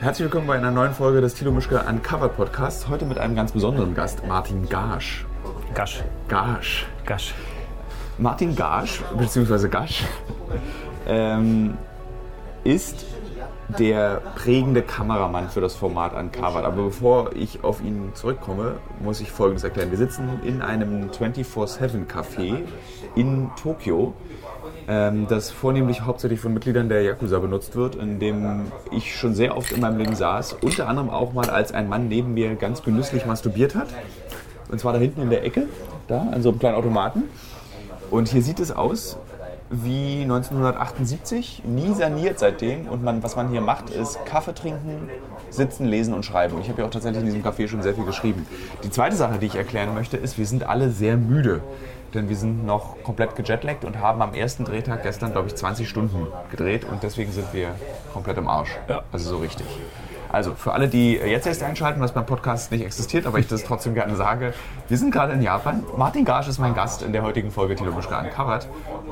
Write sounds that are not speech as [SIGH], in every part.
Herzlich willkommen bei einer neuen Folge des Tilo Mischke Uncovered Podcasts. Heute mit einem ganz besonderen Gast, Martin Gasch. Gasch. Gasch. Gasch. Martin Gasch, beziehungsweise Gasch, ähm, ist der prägende Kameramann für das Format Uncovered. Aber bevor ich auf ihn zurückkomme, muss ich Folgendes erklären. Wir sitzen in einem 24-7-Café in Tokio, ähm, das vornehmlich hauptsächlich von Mitgliedern der Yakuza benutzt wird, in dem ich schon sehr oft in meinem Leben saß. Unter anderem auch mal, als ein Mann neben mir ganz genüsslich masturbiert hat. Und zwar da hinten in der Ecke, da an so einem kleinen Automaten. Und hier sieht es aus wie 1978, nie saniert seitdem. Und man, was man hier macht, ist Kaffee trinken, sitzen, lesen und schreiben. Und ich habe ja auch tatsächlich in diesem Café schon sehr viel geschrieben. Die zweite Sache, die ich erklären möchte, ist, wir sind alle sehr müde. Denn wir sind noch komplett gejetlaggt und haben am ersten Drehtag gestern, glaube ich, 20 Stunden gedreht. Und deswegen sind wir komplett im Arsch. Ja. Also so richtig. Also für alle, die jetzt erst einschalten, was beim Podcast nicht existiert, aber ich das trotzdem gerne sage, wir sind gerade in Japan. Martin Gasch ist mein Gast in der heutigen Folge Tilo Uncovered.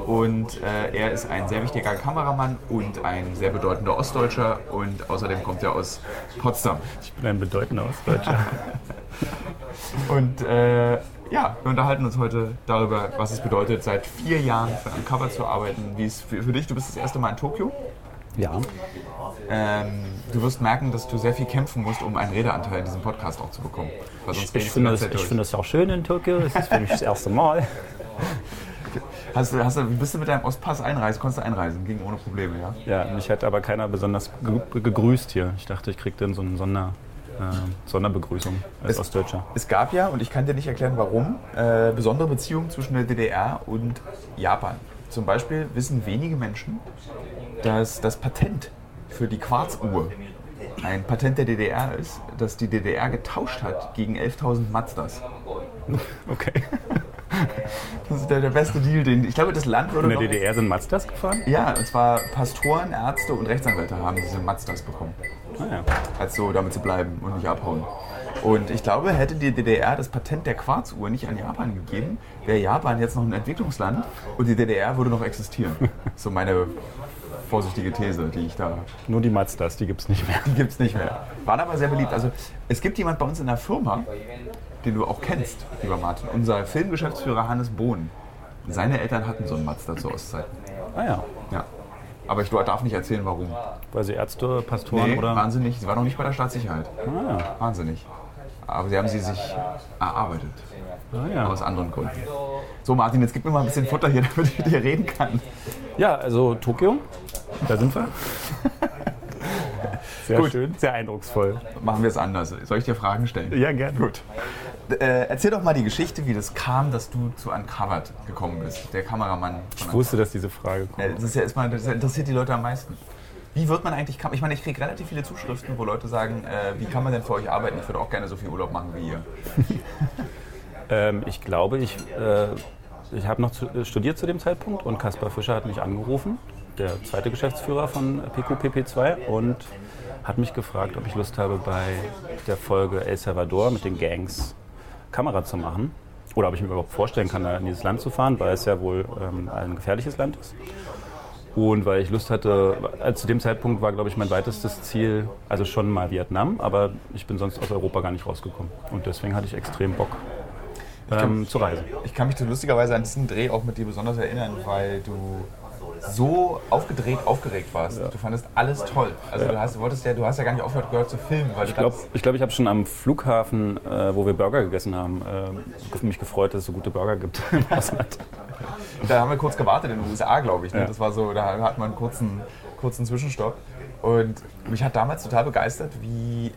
Und äh, er ist ein sehr wichtiger Kameramann und ein sehr bedeutender Ostdeutscher. Und außerdem kommt er aus Potsdam. Ich bin ein bedeutender Ostdeutscher. [LAUGHS] Und äh, ja, wir unterhalten uns heute darüber, was es bedeutet, seit vier Jahren für Uncovered zu arbeiten. Wie es für, für dich, du bist das erste Mal in Tokio. ja. Ähm, du wirst merken, dass du sehr viel kämpfen musst, um einen Redeanteil in diesem Podcast auch zu bekommen. Ich, ich finde das, ich finde das auch schön in Tokio. Es ist für mich das erste Mal. [LAUGHS] Hast du, hast du, bist du mit deinem Ostpass einreisen? Konntest du einreisen? Ging ohne Probleme, ja? Ja, mich hat aber keiner besonders ge gegrüßt hier. Ich dachte, ich kriege dann so eine Sonder, Sonderbegrüßung als Es- Ostdeutscher. Es gab ja, und ich kann dir nicht erklären warum, äh, besondere Beziehungen zwischen der DDR und Japan. Zum Beispiel wissen wenige Menschen, dass das Patent für die Quarzuhr ein Patent der DDR ist, das die DDR getauscht hat gegen 11.000 Mazdas. [LAUGHS] Okay. Das ist der, der beste Deal, den ich glaube, das Land würde In der DDR sind Mazdas gefahren? Ja, und zwar Pastoren, Ärzte und Rechtsanwälte haben diese Mazdas bekommen. Naja. als so damit zu bleiben und nicht abhauen. Und ich glaube, hätte die DDR das Patent der Quarzuhr nicht an Japan gegeben, wäre Japan jetzt noch ein Entwicklungsland und die DDR würde noch existieren. [LAUGHS] So meine vorsichtige These, die ich da. Nur die Mazdas, die gibt es nicht mehr. [LAUGHS] Die gibt es nicht mehr. Waren aber sehr beliebt. Also es gibt jemand bei uns in der Firma, den du auch kennst, lieber Martin, unser Filmgeschäftsführer Hannes Bohn. Seine Eltern hatten so einen Mazda zu Ostzeiten. Ah ja. Ja. Aber ich darf nicht erzählen, warum. Weil sie Ärzte, Pastoren Nee, oder. wahnsinnig. Sie war noch nicht bei der Staatssicherheit. Ah ja. Wahnsinnig. Aber sie haben sie sich erarbeitet. Ah, ja. Aus anderen Gründen. So, Martin, jetzt gib mir mal ein bisschen Futter hier, [LAUGHS] damit ich mit dir reden kann. ja, also Tokio. Da sind wir. [LAUGHS] Sehr Gut. schön, sehr eindrucksvoll. Machen wir es anders. Soll ich dir Fragen stellen? Ja, gerne. Gut. Äh, erzähl doch mal die Geschichte, wie das kam, dass du zu Uncovered gekommen bist. Der Kameramann. Ich wusste, dass diese Frage kommt. Ja, das, ist ja erstmal, das interessiert die Leute am meisten. Wie wird man eigentlich, ich meine, ich kriege relativ viele Zuschriften, wo Leute sagen, äh, wie kann man denn für euch arbeiten? Ich würde auch gerne so viel Urlaub machen wie ihr. [LAUGHS] Ähm, ich glaube, ich, äh, ich habe noch zu, äh, studiert zu dem Zeitpunkt und Kaspar Fischer hat mich angerufen, der zweite Geschäftsführer von PQPP2 und hat mich gefragt, ob ich Lust habe, bei der Folge El Salvador mit den Gangs Kamera zu machen. Oder ob ich mir überhaupt vorstellen kann, da in dieses Land zu fahren, weil es ja wohl ähm, ein gefährliches Land ist. Und weil ich Lust hatte, also zu dem Zeitpunkt war, glaube ich, mein weitestes Ziel, also schon mal Vietnam, aber ich bin sonst aus Europa gar nicht rausgekommen. Und deswegen hatte ich extrem Bock ähm, zu reisen. Ich kann mich lustigerweise an diesen Dreh auch mit dir besonders erinnern, weil du so aufgedreht, aufgeregt warst. Du fandest alles toll. Also du, hast, du wolltest ja, du hast ja gar nicht aufgehört gehört zu filmen, weil Ich glaube, ich, glaub, ich habe schon am Flughafen, äh, wo wir Burger gegessen haben, äh, mich gefreut, dass es so gute Burger gibt [LAUGHS] im Ausland. da haben wir kurz gewartet in den USA, glaube ich. Ne? Ja. Das war so, da hatten wir einen kurzen, kurzen Zwischenstopp. Und mich hat damals total begeistert, wie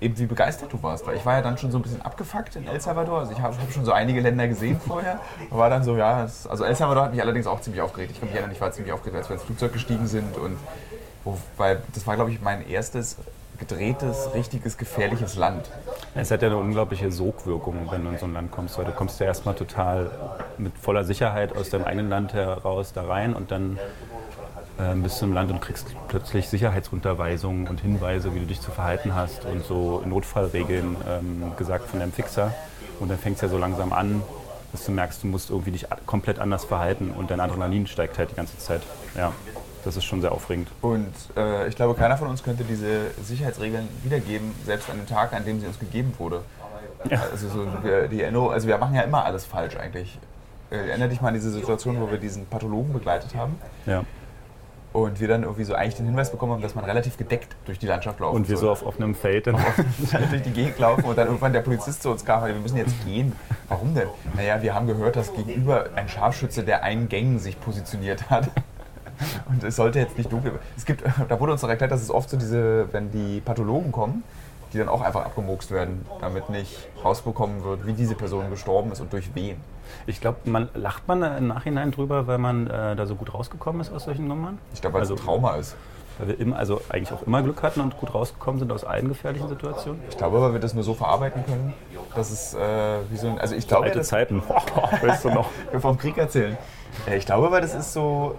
eben wie begeistert du warst. Weil ich war ja dann schon so ein bisschen abgefuckt in El Salvador. Also ich habe hab schon so einige Länder gesehen vorher. War dann so, ja, das, also El Salvador hat mich allerdings auch ziemlich aufgeregt. Ich kann mich erinnern, ich war ziemlich aufgeregt, als wir ins Flugzeug gestiegen sind. Und wo, weil das war, glaube ich, mein erstes gedrehtes, richtiges, gefährliches Land. Es hat ja eine unglaubliche Sogwirkung, wenn du in so ein Land kommst. Weil du kommst ja erstmal total mit voller Sicherheit aus deinem eigenen Land heraus da rein und dann äh, bist du im Land und kriegst plötzlich Sicherheitsunterweisungen und Hinweise, wie du dich zu verhalten hast und so Notfallregeln ähm, gesagt von deinem Fixer. Und dann fängt es ja so langsam an, dass du merkst, du musst irgendwie dich komplett anders verhalten und dein Adrenalin steigt halt die ganze Zeit. Ja. das ist schon sehr aufregend. Und äh, ich glaube, keiner von uns könnte diese Sicherheitsregeln wiedergeben, selbst an dem Tag, an dem sie uns gegeben wurde. Ja. Also, so, wir, die also wir machen ja immer alles falsch eigentlich. Äh, Erinnere dich mal an diese Situation, wo wir diesen Pathologen begleitet haben Ja. Und wir dann irgendwie so eigentlich den Hinweis bekommen haben, dass man relativ gedeckt durch die Landschaft laufen Und wir so auf offenem Feld. Dann [LAUGHS] durch die Gegend laufen und dann irgendwann der Polizist zu uns kam, wir müssen jetzt gehen. Warum denn? Naja, wir haben gehört, dass gegenüber ein Scharfschütze der einen Gang sich positioniert hat. Und es sollte jetzt nicht dunkel. Es gibt, da wurde uns noch erklärt, dass es oft so diese, wenn die Pathologen kommen, die dann auch einfach abgemokst werden, damit nicht rausbekommen wird, wie diese Person gestorben ist und durch wen. Ich glaube, man lacht man im Nachhinein drüber, weil man äh, da so gut rausgekommen ist aus solchen Nummern. Ich glaube, weil es Also- ein Trauma ist. Weil wir immer, also eigentlich auch immer Glück hatten und gut rausgekommen sind aus allen gefährlichen Situationen. Ich glaube, weil wir das nur so verarbeiten können, dass es äh, wie so ein. Also ich glaube, Alte das, Zeiten. [LAUGHS] weißt du noch? wir vom Krieg erzählen. Äh, Ich glaube, weil das ist so,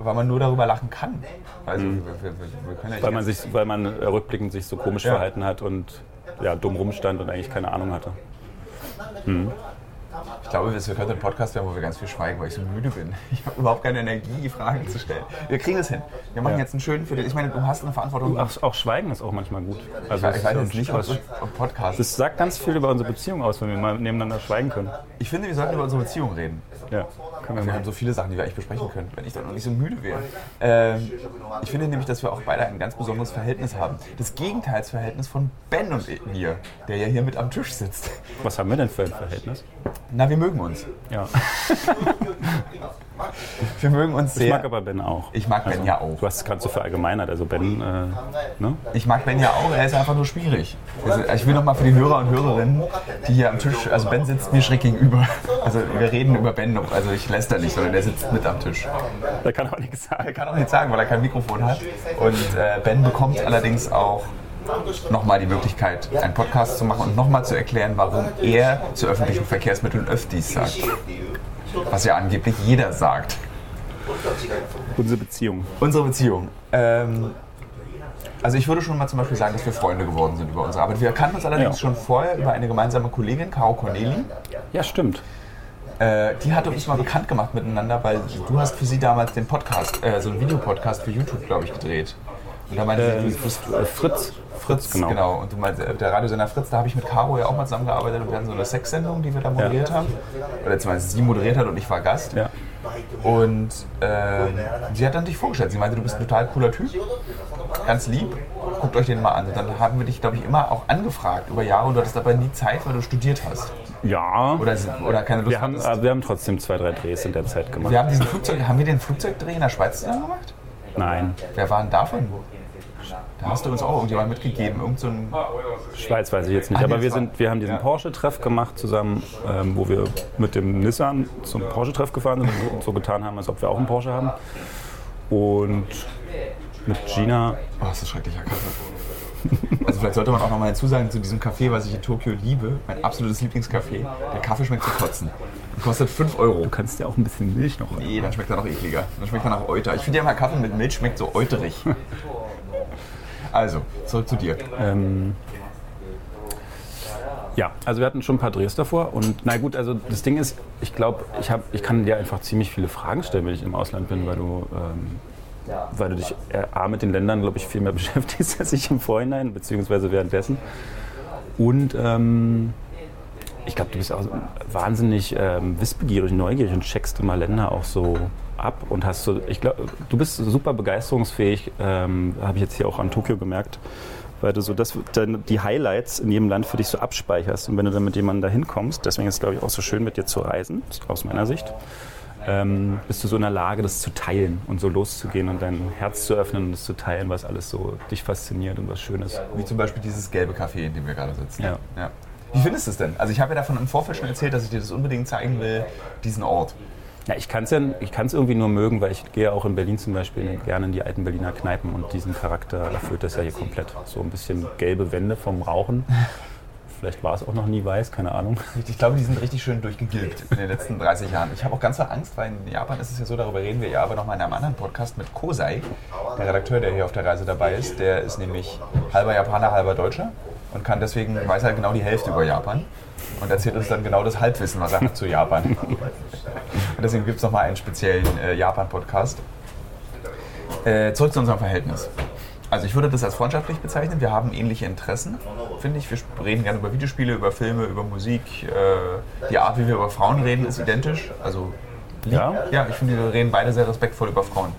weil man nur darüber lachen kann. Also wir, wir, wir, wir können ja Weil man, sich, weil man äh, rückblickend sich so komisch Ja. verhalten hat und ja, dumm rumstand und eigentlich keine Ahnung hatte. Ich glaube, wir könnten ein Podcast werden, wo wir ganz viel schweigen, weil ich so müde bin. [LAUGHS] Ich habe überhaupt keine Energie, Fragen zu stellen. Wir kriegen es hin. Wir machen Ja. jetzt einen schönen für dich. Ich meine, du hast eine Verantwortung. Auch, auch Schweigen ist auch manchmal gut. Also ich es weiß jetzt nicht, ob Podcast. Das sagt ganz viel über unsere Beziehung aus, wenn wir mal nebeneinander schweigen können. Ich finde, wir sollten über unsere Beziehung reden. Ja, können wir Wir haben so viele Sachen, die wir eigentlich besprechen können, wenn ich dann noch nicht so müde wäre. Ähm, ich finde nämlich, dass wir auch beide ein ganz besonderes Verhältnis haben. Das Gegenteilsverhältnis von Ben und mir, der ja hier mit am Tisch sitzt. Was haben wir denn für ein Verhältnis? Na, wir mögen uns. Ja. [LAUGHS] Wir mögen uns sehr. Ich mag aber Ben auch. Ich mag Ben ja auch. Du hast es gerade so verallgemeinert. Also Ben, äh, ne? Ich mag Ben ja auch, er ist einfach nur schwierig. Also ich will noch mal für die Hörer und Hörerinnen, die hier am Tisch, also Ben sitzt mir schräg gegenüber. Also wir reden über Ben, also ich läster nicht, sondern der sitzt mit am Tisch. Da kann auch nichts Er sagen. kann auch nichts sagen, weil er kein Mikrofon hat. Und äh, Ben bekommt allerdings auch nochmal die Möglichkeit, einen Podcast zu machen und nochmal zu erklären, warum er zu öffentlichen Verkehrsmitteln Öftis sagt. Was ja angeblich jeder sagt. Unsere Beziehung. Unsere Beziehung. Ähm, also ich würde schon mal zum Beispiel sagen, dass wir Freunde geworden sind über unsere Arbeit. Wir kannten uns allerdings Ja. schon vorher über eine gemeinsame Kollegin, Caro Corneli. Ja, stimmt. Äh, die hatte uns mal bekannt gemacht miteinander, weil du hast für sie damals den Podcast, äh, so einen Videopodcast für YouTube, glaube ich, gedreht. Und da meinte Äh, sie, du bist Fritz. Fritz, genau. genau. Und du meinst, äh, der Radiosender Fritz, da habe ich mit Caro ja auch mal zusammengearbeitet und wir hatten so eine Sexsendung, die wir da moderiert haben. Oder zumindest sie moderiert hat und ich war Gast. Ja. Und ähm, sie hat dann dich vorgestellt. Sie meinte, du bist ein total cooler Typ, ganz lieb. Guckt euch den mal an. Und dann haben wir dich, glaube ich, immer auch angefragt über Jahre und du hattest aber nie Zeit, weil du studiert hast. Ja. Oder, oder keine Lust wir, haben, aber wir haben trotzdem zwei, drei Drehs in der Zeit gemacht. Wir haben diesen Flugzeug, haben wir den Flugzeugdreh in der Schweiz zusammen gemacht? Nein. Wer war denn davon? Hast du uns auch irgendjemand mitgegeben. Irgend so ein Schweiz weiß ich jetzt nicht. Ah, Aber wir, sind, wir haben diesen Porsche-Treff gemacht zusammen, ähm, wo wir mit dem Nissan zum Porsche-Treff gefahren sind und so getan haben, als ob wir auch einen Porsche haben. Und mit Gina, Oh, das ist schrecklicher Kaffee. Also vielleicht sollte man auch noch mal hinzusagen zu diesem Kaffee, was ich in Tokio liebe, mein absolutes Lieblingscafé. Der Kaffee schmeckt zu kotzen. Kostet 5 Euro. du kannst ja auch ein bisschen Milch noch. Nee, dann schmeckt er noch ekliger. Dann schmeckt er nach Euter. Ich finde ja mal Kaffee mit Milch schmeckt so euterig. Also, zurück zu dir. Ähm, ja, also wir hatten schon ein paar Drehs davor und na gut, also das Ding ist, ich glaube, ich, ich kann dir einfach ziemlich viele Fragen stellen, wenn ich im Ausland bin, weil du, ähm, weil du dich äh, A mit den Ländern, glaube ich, viel mehr [LAUGHS] beschäftigst als ich im Vorhinein, beziehungsweise währenddessen. Und ähm, ich glaube, du bist auch wahnsinnig ähm, wissbegierig, neugierig und checkst immer Länder auch so ab und hast so, ich glaube, du bist super begeisterungsfähig, ähm, habe ich jetzt hier auch an Tokio gemerkt, weil du so das, dann die Highlights in jedem Land für dich so abspeicherst und wenn du dann mit jemandem da hinkommst, deswegen ist es, glaube ich, auch so schön mit dir zu reisen, aus meiner Sicht, ähm, bist du so in der Lage, das zu teilen und so loszugehen und dein Herz zu öffnen und das zu teilen, was alles so dich fasziniert und was Schönes. Wie zum Beispiel dieses gelbe Café, in dem wir gerade sitzen. Ja. ja. Wie findest du es denn? Also ich habe ja davon im Vorfeld schon erzählt, dass ich dir das unbedingt zeigen will, diesen Ort. Ja, ich kann es ja, ich kann's irgendwie nur mögen, weil ich gehe auch in Berlin zum Beispiel gerne in die alten Berliner Kneipen und diesen Charakter erfüllt das ja hier komplett. So ein bisschen gelbe Wände vom Rauchen. Vielleicht war es auch noch nie weiß, keine Ahnung. Ich glaube, die sind richtig schön durchgegilbt in den letzten 30 Jahren. Ich habe auch ganz viel Angst, weil in Japan ist es ja so, darüber reden wir ja aber noch mal in einem anderen Podcast mit Kosei, der Redakteur, der hier auf der Reise dabei ist. Der ist nämlich halber Japaner, halber Deutscher und kann deswegen, weiß halt genau die Hälfte über Japan und erzählt uns dann genau das Halbwissen, was er hat zu Japan. Und deswegen gibt es noch mal einen speziellen äh, Japan-Podcast. Äh, zurück zu unserem Verhältnis. Also ich würde das als freundschaftlich bezeichnen. Wir haben ähnliche Interessen, finde ich. Wir reden gerne über Videospiele, über Filme, über Musik. Äh, die Art, wie wir über Frauen reden, ist identisch. Also Ja? ja, ich finde, wir reden beide sehr respektvoll über Frauen.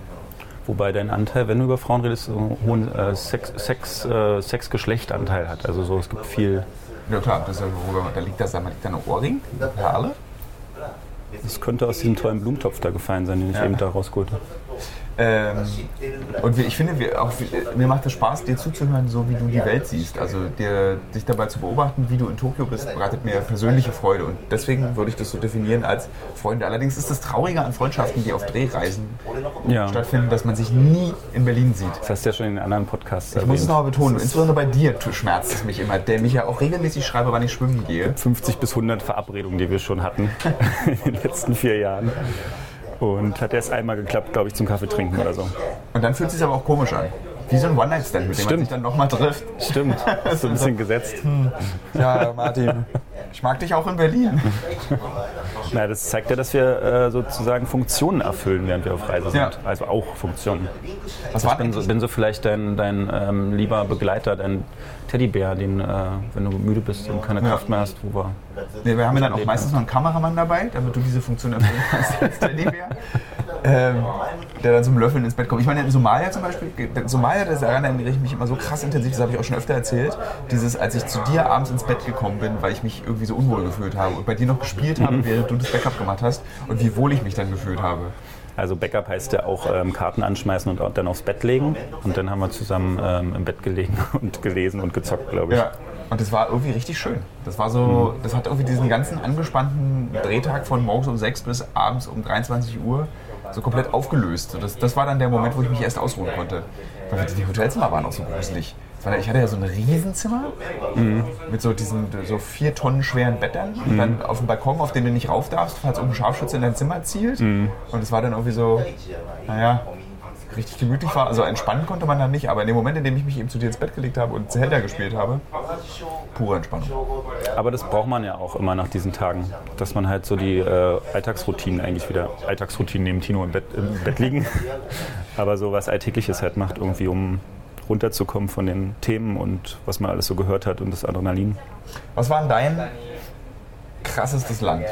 Wobei dein Anteil, wenn du über Frauen redest, so einen hohen äh, Sex, Sex, äh, Sex-Geschlecht-Anteil hat. Also so, es gibt viel. Ja klar, das worüber, da liegt das, da liegt da ein Ohrring, eine Perle. Das könnte aus diesem tollen Blumentopf da gefallen sein, den ich Ja. eben da rausgeholt habe. Ähm, und ich finde, wir auch, mir macht es Spaß, dir zuzuhören, so wie du die Welt siehst. Also dir, dich dabei zu beobachten, wie du in Tokio bist, bereitet mir persönliche Freude. Und deswegen würde ich das so definieren als Freunde. Allerdings ist das Traurige an Freundschaften, die auf Drehreisen Ja. stattfinden, dass man sich nie in Berlin sieht. Das hast du ja schon in den anderen Podcasts Ich muss es nochmal betonen, insbesondere bei dir schmerzt es mich immer, der mich ja auch regelmäßig schreibe, wann ich schwimmen gehe. 50 bis 100 Verabredungen, die wir schon hatten [LAUGHS] in den letzten vier Jahren. Und hat erst einmal geklappt, glaube ich, zum Kaffee trinken oder so. Und dann fühlt es sich aber auch komisch an. Wie so ein One-Night-Stand, mit dem man Stimmt. sich dann nochmal trifft. Stimmt, ist [LAUGHS] so ein bisschen gesetzt. Ja, Martin, ich mag dich auch in Berlin. [LAUGHS] Na, das zeigt ja, dass wir äh, sozusagen Funktionen erfüllen, während wir auf Reise sind. Ja. Also auch Funktionen. Was Ich war bin so, bin so vielleicht dein, dein ähm, lieber Begleiter, dein Teddybär, den, äh, wenn du müde bist und keine Kraft mehr hast, wo wir. Nee, wir haben ja dann auch meistens noch einen Kameramann dabei, damit du diese Funktion erfüllen kannst als Teddybär. Ähm, der dann zum Löffeln ins Bett kommt. Ich meine, in Somalia zum Beispiel, Somalia, das erinnere ich mich immer so krass intensiv, das habe ich auch schon öfter erzählt, dieses, als ich zu dir abends ins Bett gekommen bin, weil ich mich irgendwie so unwohl gefühlt habe und bei dir noch gespielt habe, während du das Backup gemacht hast und wie wohl ich mich dann gefühlt habe. Also Backup heißt ja auch ähm, Karten anschmeißen und dann aufs Bett legen. Und dann haben wir zusammen ähm, im Bett gelegen [LAUGHS] und gelesen und gezockt, glaube ich. Ja. Und das war irgendwie richtig schön. Das war so, das hat irgendwie diesen ganzen angespannten Drehtag von morgens um 6 bis abends um 23 Uhr so komplett aufgelöst. Das, das war dann der Moment, wo ich mich erst ausruhen konnte. Weil die Hotelzimmer waren auch so gruselig. War- Ich hatte ja so ein Riesenzimmer mit so diesen so vier Tonnen schweren Bettern und dann auf dem Balkon, auf den du nicht rauf darfst, falls irgendein Scharfschütze in dein Zimmer zielt. Und es war dann irgendwie so, naja, richtig gemütlich war. Also entspannen konnte man dann nicht, aber in dem Moment, in dem ich mich eben zu dir ins Bett gelegt habe und Zelda gespielt habe, pure Entspannung. Aber das braucht man ja auch immer nach diesen Tagen, dass man halt so die äh, Alltagsroutinen eigentlich wieder, Alltagsroutinen neben Tino im Bett, im Bett liegen, [LAUGHS] aber so was Alltägliches halt macht, irgendwie um runterzukommen von den Themen und was man alles so gehört hat und das Adrenalin. Was war denn dein krassestes Land,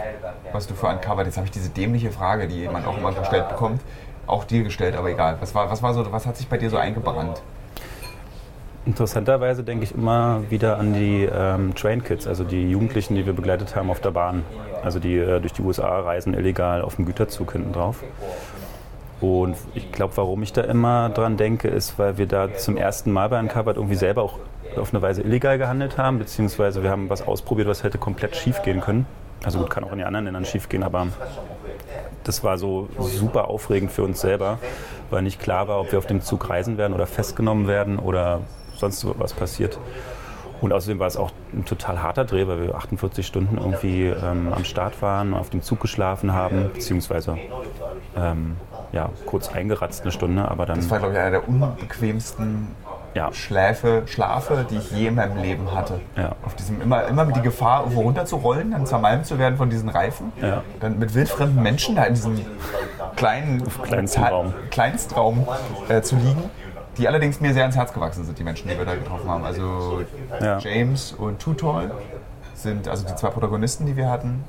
was du für uncovered? Jetzt habe ich diese dämliche Frage, die man auch immer gestellt bekommt, auch dir gestellt, aber egal. Was, war, was, war so, was hat sich bei dir so eingebrannt? Interessanterweise denke ich immer wieder an die ähm, Train Kids, also die Jugendlichen, die wir begleitet haben auf der Bahn. Also die äh, durch die USA reisen illegal auf dem Güterzug hinten drauf. Und ich glaube, warum ich da immer dran denke, ist, weil wir da zum ersten Mal bei Uncovered irgendwie selber auch auf eine Weise illegal gehandelt haben, beziehungsweise wir haben was ausprobiert, was hätte komplett schief gehen können. Also gut, kann auch in den anderen Ländern schief gehen, aber das war so super aufregend für uns selber, weil nicht klar war, ob wir auf dem Zug reisen werden oder festgenommen werden oder sonst was passiert. Und außerdem war es auch ein total harter Dreh, weil wir 48 Stunden irgendwie ähm, am Start waren, auf dem Zug geschlafen haben, beziehungsweise ähm, ja, kurz eingeratzt eine Stunde, aber dann Das war, glaube ich, einer der unbequemsten ja, Schläfe, Schlafe, die ich je in meinem Leben hatte. Ja. Auf diesem immer, immer mit die Gefahr, irgendwo runterzurollen, dann zermalmt zu werden von diesen Reifen. Ja. Dann mit wildfremden Menschen da in diesem kleinen kleinstem Ta- Raum. Kleinstraum äh, zu liegen. Die allerdings mir sehr ans Herz gewachsen sind, die Menschen, die wir da getroffen haben. Also Ja. James und Tutol sind also die zwei Protagonisten, die wir hatten.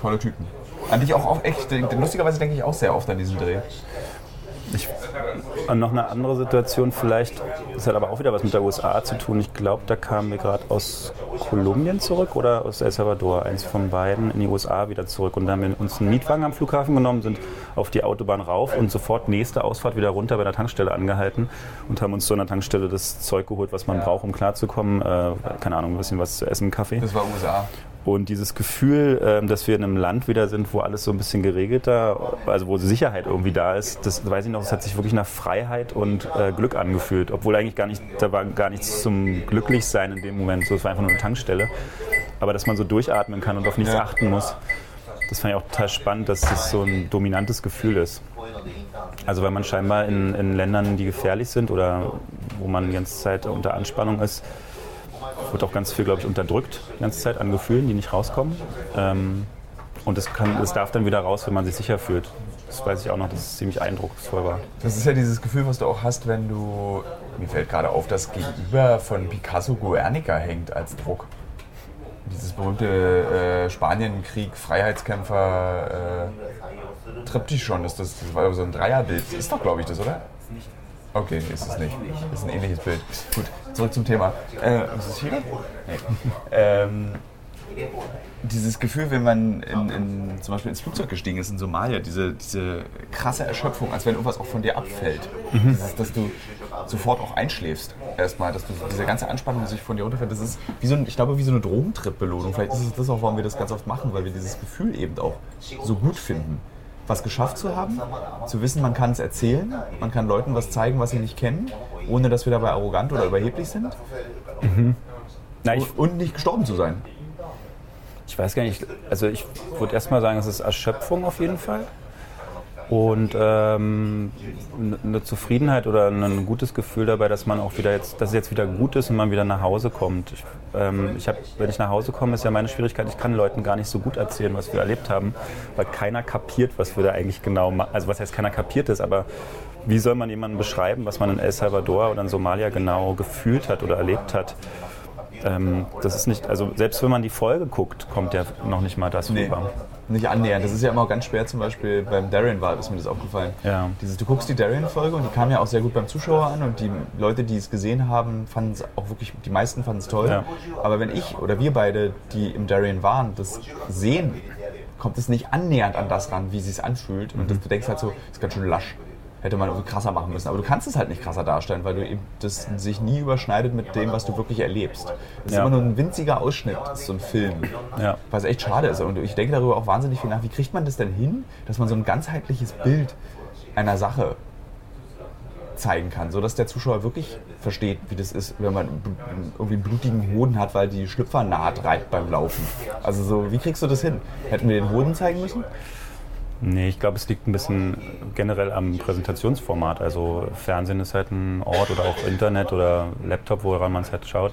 Tolle Typen. An die ich auch, auch echt, lustigerweise denke ich auch sehr oft an diesen Dreh. Ich, und noch eine andere Situation vielleicht, das hat aber auch wieder was mit der USA zu tun. Ich glaube, da kamen wir gerade aus Kolumbien zurück oder aus El Salvador, eins von beiden, in die USA wieder zurück. Und dann haben wir uns einen Mietwagen am Flughafen genommen, sind auf die Autobahn rauf und sofort nächste Ausfahrt wieder runter bei der Tankstelle angehalten und haben uns so an der Tankstelle das Zeug geholt, was man braucht, um klarzukommen. Äh, keine Ahnung, ein bisschen was zu essen, Kaffee. Das war USA. Und dieses Gefühl, ähm, dass wir in einem Land wieder sind, wo alles so ein bisschen geregelter, also wo Sicherheit irgendwie da ist, das weiß ich noch, das hat sich wirklich nach Freiheit und äh, Glück angefühlt. Obwohl eigentlich gar nicht, da war gar nichts zum Glücklichsein in dem Moment. So, es war einfach nur eine Tankstelle. Aber dass man so durchatmen kann und auf nichts Ja. achten muss, das fand ich auch total spannend, dass das so ein dominantes Gefühl ist. Also weil man scheinbar in, in Ländern, die gefährlich sind oder wo man die ganze Zeit unter Anspannung ist, wird auch ganz viel, glaube ich, unterdrückt, die ganze Zeit an Gefühlen, die nicht rauskommen. Ähm, und es, kann, es darf dann wieder raus, wenn man sich sicher fühlt. Das weiß ich auch noch, dass es ziemlich eindrucksvoll war. Das ist ja dieses Gefühl, was du auch hast, wenn du. Mir fällt gerade auf, dass gegenüber von Picasso Guernica hängt als Druck. Dieses berühmte äh, Spanienkrieg, Freiheitskämpfer, äh, Triptychon, ist das, das war so ein Dreierbild. Ist doch, glaube ich, das, oder? Okay, ist es nicht. Ist ein ähnliches Bild. Gut, zurück zum Thema. Äh, was ist hier? Nee. [LAUGHS] ähm, dieses Gefühl, wenn man in, in, zum Beispiel ins Flugzeug gestiegen ist in Somalia, diese, diese krasse Erschöpfung, als wenn irgendwas auch von dir abfällt. Mhm. Dieses, dass du sofort auch einschläfst. Erstmal, dass du diese ganze Anspannung sich von dir runterfällt. Das ist wie so ein, ich glaube, wie so eine Drogentrip-Belohnung. Vielleicht ist es das auch, warum wir das ganz oft machen, weil wir dieses Gefühl eben auch so gut finden. Was geschafft zu haben, zu wissen, man kann es erzählen, man kann Leuten was zeigen, was sie nicht kennen, ohne dass wir dabei arrogant oder überheblich sind. Mhm. Na, und nicht gestorben zu sein. Ich weiß gar nicht, also ich würde erstmal sagen, es ist Erschöpfung auf jeden Fall. Und ähm, eine Zufriedenheit oder ein gutes Gefühl dabei, dass man auch wieder jetzt, dass es jetzt wieder gut ist und man wieder nach Hause kommt. Ich, ähm, ich hab, wenn ich nach Hause komme, ist ja meine Schwierigkeit, ich kann Leuten gar nicht so gut erzählen, was wir erlebt haben, weil keiner kapiert, was wir da eigentlich genau machen. Also was heißt keiner kapiert ist, aber wie soll man jemandem beschreiben, was man in El Salvador oder in Somalia genau gefühlt hat oder erlebt hat? ähm, das ist nicht, also selbst wenn man die Folge guckt, kommt ja noch nicht mal das nee, rüber. Nicht annähernd. Das ist ja immer auch ganz schwer, zum Beispiel beim Darien war, ist mir das aufgefallen. Ja. Dieses, du guckst die Darien-Folge und die kam ja auch sehr gut beim Zuschauer an und die Leute, die es gesehen haben, fanden es auch wirklich, die meisten fanden es toll. Ja. Aber wenn ich oder wir beide, die im Darien waren, das sehen, kommt es nicht annähernd an das ran, wie es sich anfühlt. Und mhm. du denkst halt so, ist ganz schön lasch hätte man irgendwie krasser machen müssen. Aber du kannst es halt nicht krasser darstellen, weil du eben das sich nie überschneidet mit dem, was du wirklich erlebst. Es ist ja. immer nur ein winziger Ausschnitt, so ein Film. Ja. Was echt schade ist. Und ich denke darüber auch wahnsinnig viel nach. Wie kriegt man das denn hin, dass man so ein ganzheitliches Bild einer Sache zeigen kann, sodass der Zuschauer wirklich versteht, wie das ist, wenn man irgendwie einen blutigen Hoden hat, weil die Schlüpfernaht reibt beim Laufen. Also so, wie kriegst du das hin? Hätten wir den Hoden zeigen müssen? Nee, ich glaube, es liegt ein bisschen generell am Präsentationsformat. Also Fernsehen ist halt ein Ort oder auch Internet oder Laptop, woran man es halt schaut,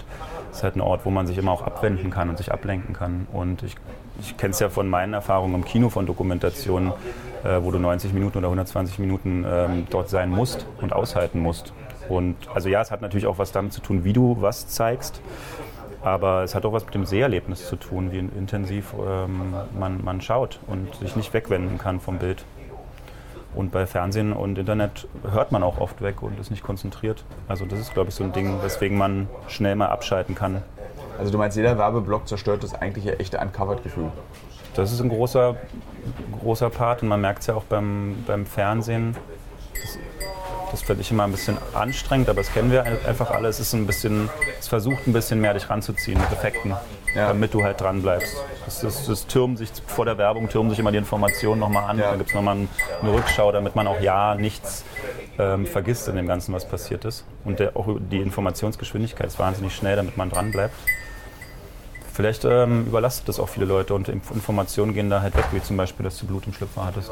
ist halt ein Ort, wo man sich immer auch abwenden kann und sich ablenken kann. Und ich, ich kenne es ja von meinen Erfahrungen im Kino von Dokumentationen, äh, wo du 90 Minuten oder 120 Minuten ähm, dort sein musst und aushalten musst. Und also ja, es hat natürlich auch was damit zu tun, wie du was zeigst. Aber es hat auch was mit dem Seherlebnis zu tun, wie intensiv ähm, man, man schaut und sich nicht wegwenden kann vom Bild. Und bei Fernsehen und Internet hört man auch oft weg und ist nicht konzentriert. Also das ist, glaube ich, so ein Ding, weswegen man schnell mal abschalten kann. Also du meinst, jeder Werbeblock zerstört das eigentliche echte Uncovered-Gefühl? Das ist ein großer, großer Part und man merkt es ja auch beim, beim Fernsehen. Das finde ich immer ein bisschen anstrengend, aber das kennen wir einfach alle. Es ist ein bisschen, es versucht ein bisschen mehr dich ranzuziehen mit Effekten, ja. damit du halt dran bleibst. Das, das, das türmen sich vor der Werbung, türmen sich immer die Informationen nochmal an. Ja. Dann gibt es nochmal eine Rückschau, damit man auch ja nichts ähm, vergisst in dem Ganzen, was passiert ist. Und der, auch die Informationsgeschwindigkeit ist wahnsinnig schnell, damit man dran bleibt. Vielleicht ähm, überlastet das auch viele Leute und Informationen gehen da halt weg, wie zum Beispiel, dass du Blut im Schlüpfer hattest.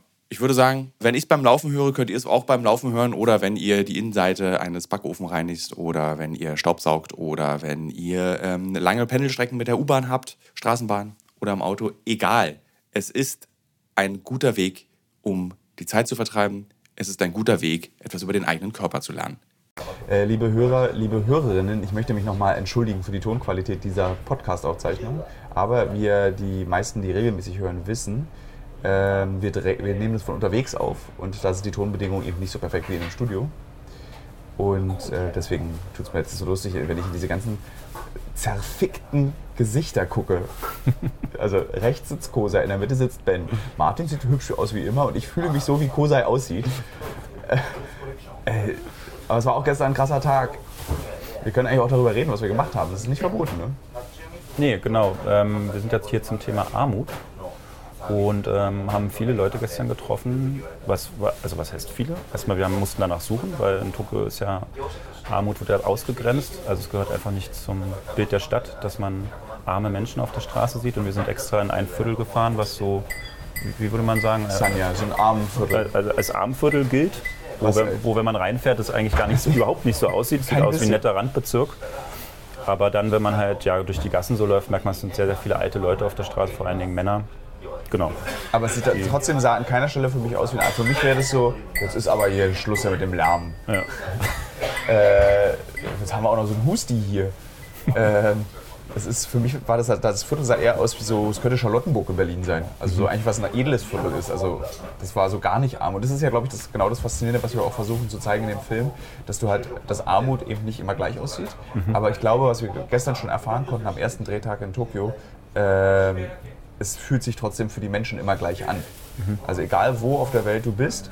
ich würde sagen, wenn ich es beim Laufen höre, könnt ihr es auch beim Laufen hören oder wenn ihr die Innenseite eines Backofen reinigt oder wenn ihr Staubsaugt oder wenn ihr ähm, lange Pendelstrecken mit der U-Bahn habt, Straßenbahn oder im Auto. Egal. Es ist ein guter Weg, um die Zeit zu vertreiben. Es ist ein guter Weg, etwas über den eigenen Körper zu lernen. Äh, liebe Hörer, liebe Hörerinnen, ich möchte mich nochmal entschuldigen für die Tonqualität dieser Podcast-Aufzeichnung. Aber wir, die meisten, die regelmäßig hören, wissen, ähm, wir, wir, nehmen das von unterwegs auf und da sind die Tonbedingungen eben nicht so perfekt wie in einem Studio. Und äh, deswegen tut es mir jetzt so lustig, wenn ich in diese ganzen zerfickten Gesichter gucke. [LAUGHS] Also rechts sitzt Kosei, in der Mitte sitzt Ben. Martin sieht hübsch aus wie immer und ich fühle mich so, wie Kosei aussieht. Äh, äh, aber es war auch gestern ein krasser Tag. Wir können eigentlich auch darüber reden, was wir gemacht haben. Das ist nicht verboten, ne? Nee, genau. Ähm, wir sind jetzt hier zum Thema Armut und ähm, haben viele Leute gestern getroffen. Was, also was heißt viele? Erstmal, wir mussten danach suchen, weil in Tokio ist ja Armut wird ja ausgegrenzt. Also es gehört einfach nicht zum Bild der Stadt, dass man arme Menschen auf der Straße sieht. Und wir sind extra in ein Viertel gefahren, was so, wie würde man sagen? Sanja, so ein Armenviertel. Also als Armenviertel gilt. Wo, wenn, wo, wenn man reinfährt, es eigentlich gar nicht so, [LAUGHS] überhaupt nicht so aussieht. Es sieht aus wie ein netter Randbezirk. Aber dann, wenn man halt ja, durch die Gassen so läuft, merkt man, es sind sehr, sehr viele alte Leute auf der Straße, vor allen Dingen Männer. Genau. Aber es sieht trotzdem sah an keiner Stelle für mich aus wie ein Für mich wäre das so, jetzt ist aber hier Schluss ja mit dem Lärm. Ja. [LAUGHS] äh, jetzt haben wir auch noch so einen Husti hier. äh, das ist für mich war das das Viertel sah eher aus wie so es könnte Charlottenburg in Berlin sein also so mhm. eigentlich was ein edles Viertel ist also das war so gar nicht arm und das ist ja glaube ich das, genau das Faszinierende was wir auch versuchen zu zeigen in dem Film dass du halt dass Armut eben nicht immer gleich aussieht mhm. aber ich glaube was wir gestern schon erfahren konnten am ersten Drehtag in Tokio äh, es fühlt sich trotzdem für die Menschen immer gleich an. Mhm. Also egal wo auf der Welt du bist,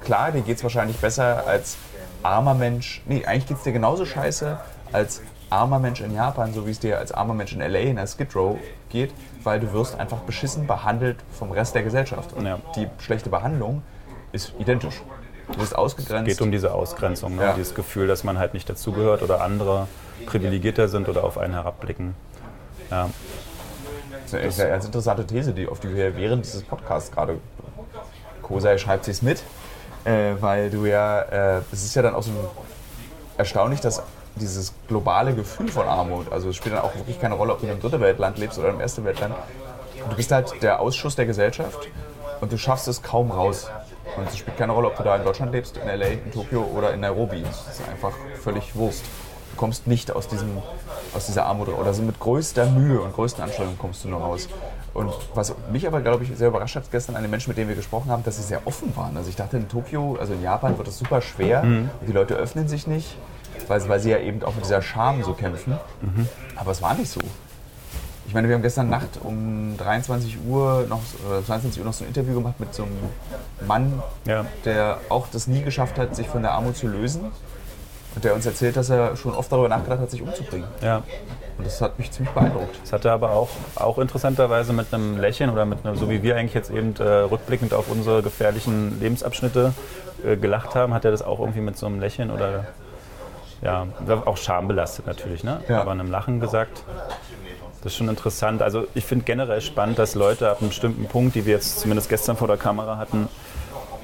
klar, dir geht es wahrscheinlich besser als armer Mensch. Nee, eigentlich geht es dir genauso scheiße als armer Mensch in Japan, so wie es dir als armer Mensch in LA in der Skid Row geht, weil du wirst einfach beschissen behandelt vom Rest der Gesellschaft. Und ja. die schlechte Behandlung ist identisch. Du wirst ausgegrenzt. Es geht um diese Ausgrenzung, ne? ja. dieses Gefühl, dass man halt nicht dazugehört oder andere privilegierter sind oder auf einen herabblicken. Ja. Das ist eine ganz interessante These, die, auf die wir während dieses Podcasts gerade. Kosei schreibt sich mit, äh, weil du ja, äh, es ist ja dann auch so erstaunlich, dass dieses globale Gefühl von Armut, also es spielt dann auch wirklich keine Rolle, ob du in einem dritte Weltland lebst oder im ersten Weltland. Du bist halt der Ausschuss der Gesellschaft und du schaffst es kaum raus. Und es spielt keine Rolle, ob du da in Deutschland lebst, in LA, in Tokio oder in Nairobi. Das ist einfach völlig Wurst. Du kommst nicht aus, diesem, aus dieser Armut oder so mit größter Mühe und größten Anstrengungen kommst du nur raus. Und was mich aber, glaube ich, sehr überrascht hat gestern an den Menschen, mit denen wir gesprochen haben, dass sie sehr offen waren. Also ich dachte, in Tokio, also in Japan wird das super schwer mhm. und die Leute öffnen sich nicht, weil, weil sie ja eben auch mit dieser Scham so kämpfen. Mhm. Aber es war nicht so. Ich meine, wir haben gestern Nacht um 23 Uhr noch, äh, 22 Uhr noch so ein Interview gemacht mit so einem Mann, ja. der auch das nie geschafft hat, sich von der Armut zu lösen und der uns erzählt, dass er schon oft darüber nachgedacht hat, sich umzubringen. Ja. Und das hat mich ziemlich beeindruckt. Das hat er aber auch, auch interessanterweise mit einem Lächeln oder mit einem, so wie wir eigentlich jetzt eben äh, rückblickend auf unsere gefährlichen Lebensabschnitte äh, gelacht haben, hat er das auch irgendwie mit so einem Lächeln oder ja, auch schambelastet natürlich, ne? Ja. aber einem Lachen gesagt. Das ist schon interessant. Also ich finde generell spannend, dass Leute ab einem bestimmten Punkt, die wir jetzt zumindest gestern vor der Kamera hatten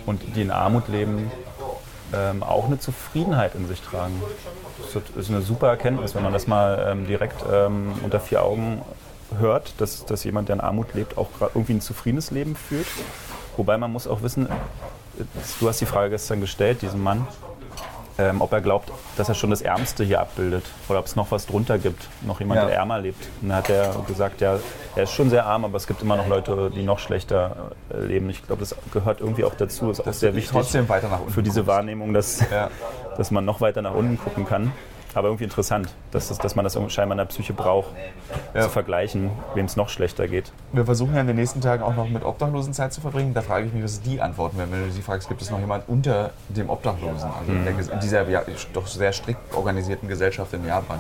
und die in Armut leben, ähm, auch eine Zufriedenheit in sich tragen. Das ist eine super Erkenntnis, wenn man das mal ähm, direkt ähm, unter vier Augen hört, dass, dass jemand, der in Armut lebt, auch irgendwie ein zufriedenes Leben führt. Wobei man muss auch wissen, du hast die Frage gestern gestellt, diesem Mann, ähm, ob er glaubt, dass er schon das Ärmste hier abbildet oder ob es noch was drunter gibt, noch jemand, Ja. der ärmer lebt. Und dann hat er gesagt, ja, er ist schon sehr arm, aber es gibt immer noch Leute, die noch schlechter äh, leben. Ich glaube, das gehört irgendwie auch dazu, ist auch sehr du wichtig trotzdem weiter nach unten für diese. Wahrnehmung, dass, Ja. [LAUGHS] dass man noch weiter nach unten gucken kann. Aber irgendwie interessant, dass, das, dass man das scheinbar in der Psyche braucht, Ja. zu vergleichen, wem es noch schlechter geht. Wir versuchen ja in den nächsten Tagen auch noch mit Obdachlosen Zeit zu verbringen. Da frage ich mich, was die antworten werden, wenn du sie fragst, gibt es noch jemand unter dem Obdachlosen? Also Ges- in dieser ja, doch sehr strikt organisierten Gesellschaft in Japan.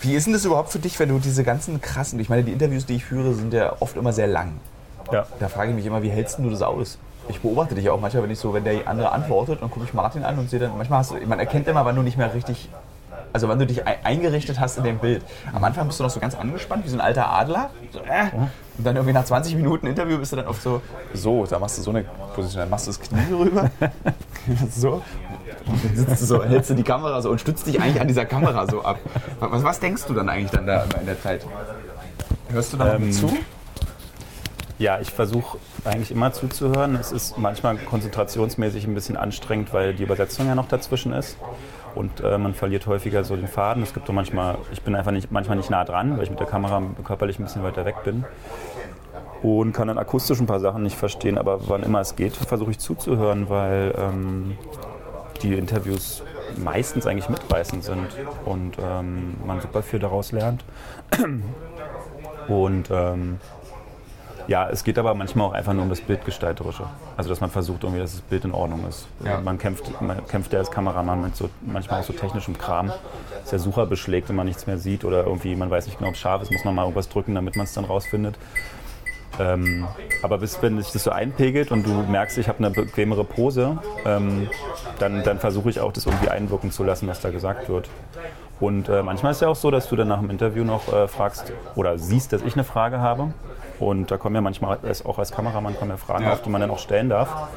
Wie ist denn das überhaupt für dich, wenn du diese ganzen krassen, ich meine, die Interviews, die ich führe, sind ja oft immer sehr lang. Ja. Da frage ich mich immer, wie hältst du das aus? Ich beobachte dich auch manchmal, wenn ich so, wenn der andere antwortet, dann gucke ich Martin an und sehe dann, manchmal hast du, man erkennt immer, wann du nicht mehr richtig, also wann du dich ei- eingerichtet hast in dem Bild. Am Anfang bist du noch so ganz angespannt, wie so ein alter Adler. So, äh. Und dann irgendwie nach 20 Minuten Interview bist du dann oft so, so, da machst du so eine Position, dann machst du das Knie rüber. [LAUGHS] so. Und dann sitzt du so, hältst du die Kamera so und stützt dich eigentlich an dieser Kamera so ab. Was, was denkst du dann eigentlich dann da in der Zeit? Hörst du da noch Ähm, zu? Ja, ich versuche eigentlich immer zuzuhören. Es ist manchmal konzentrationsmäßig ein bisschen anstrengend, weil die Übersetzung ja noch dazwischen ist. Und äh, man verliert häufiger so den Faden. Es gibt auch manchmal, ich bin einfach nicht, manchmal nicht nah dran, weil ich mit der Kamera körperlich ein bisschen weiter weg bin. Und kann dann akustisch ein paar Sachen nicht verstehen, aber wann immer es geht, versuche ich zuzuhören, weil ähm, die Interviews meistens eigentlich mitreißend sind und ähm, man super viel daraus lernt. Und ähm, ja, es geht aber manchmal auch einfach nur um das Bildgestalterische. Also, dass man versucht, irgendwie, dass das Bild in Ordnung ist. Ja. Man, kämpft, man kämpft ja als Kameramann mit so, manchmal auch so technischem Kram, dass der Sucher beschlägt und man nichts mehr sieht oder irgendwie, man weiß nicht genau, ob es scharf ist, muss man mal irgendwas drücken, damit man es dann rausfindet. Ähm, aber bis, wenn sich das so einpegelt und du merkst, ich habe eine bequemere Pose, ähm, dann, dann versuche ich auch, das irgendwie einwirken zu lassen, was da gesagt wird. Und äh, manchmal ist ja auch so, dass du dann nach dem Interview noch äh, fragst oder siehst, dass ich eine Frage habe. Und da kommen ja manchmal auch als Kameramann kommen ja Fragen Ja. auf, die man dann auch stellen darf.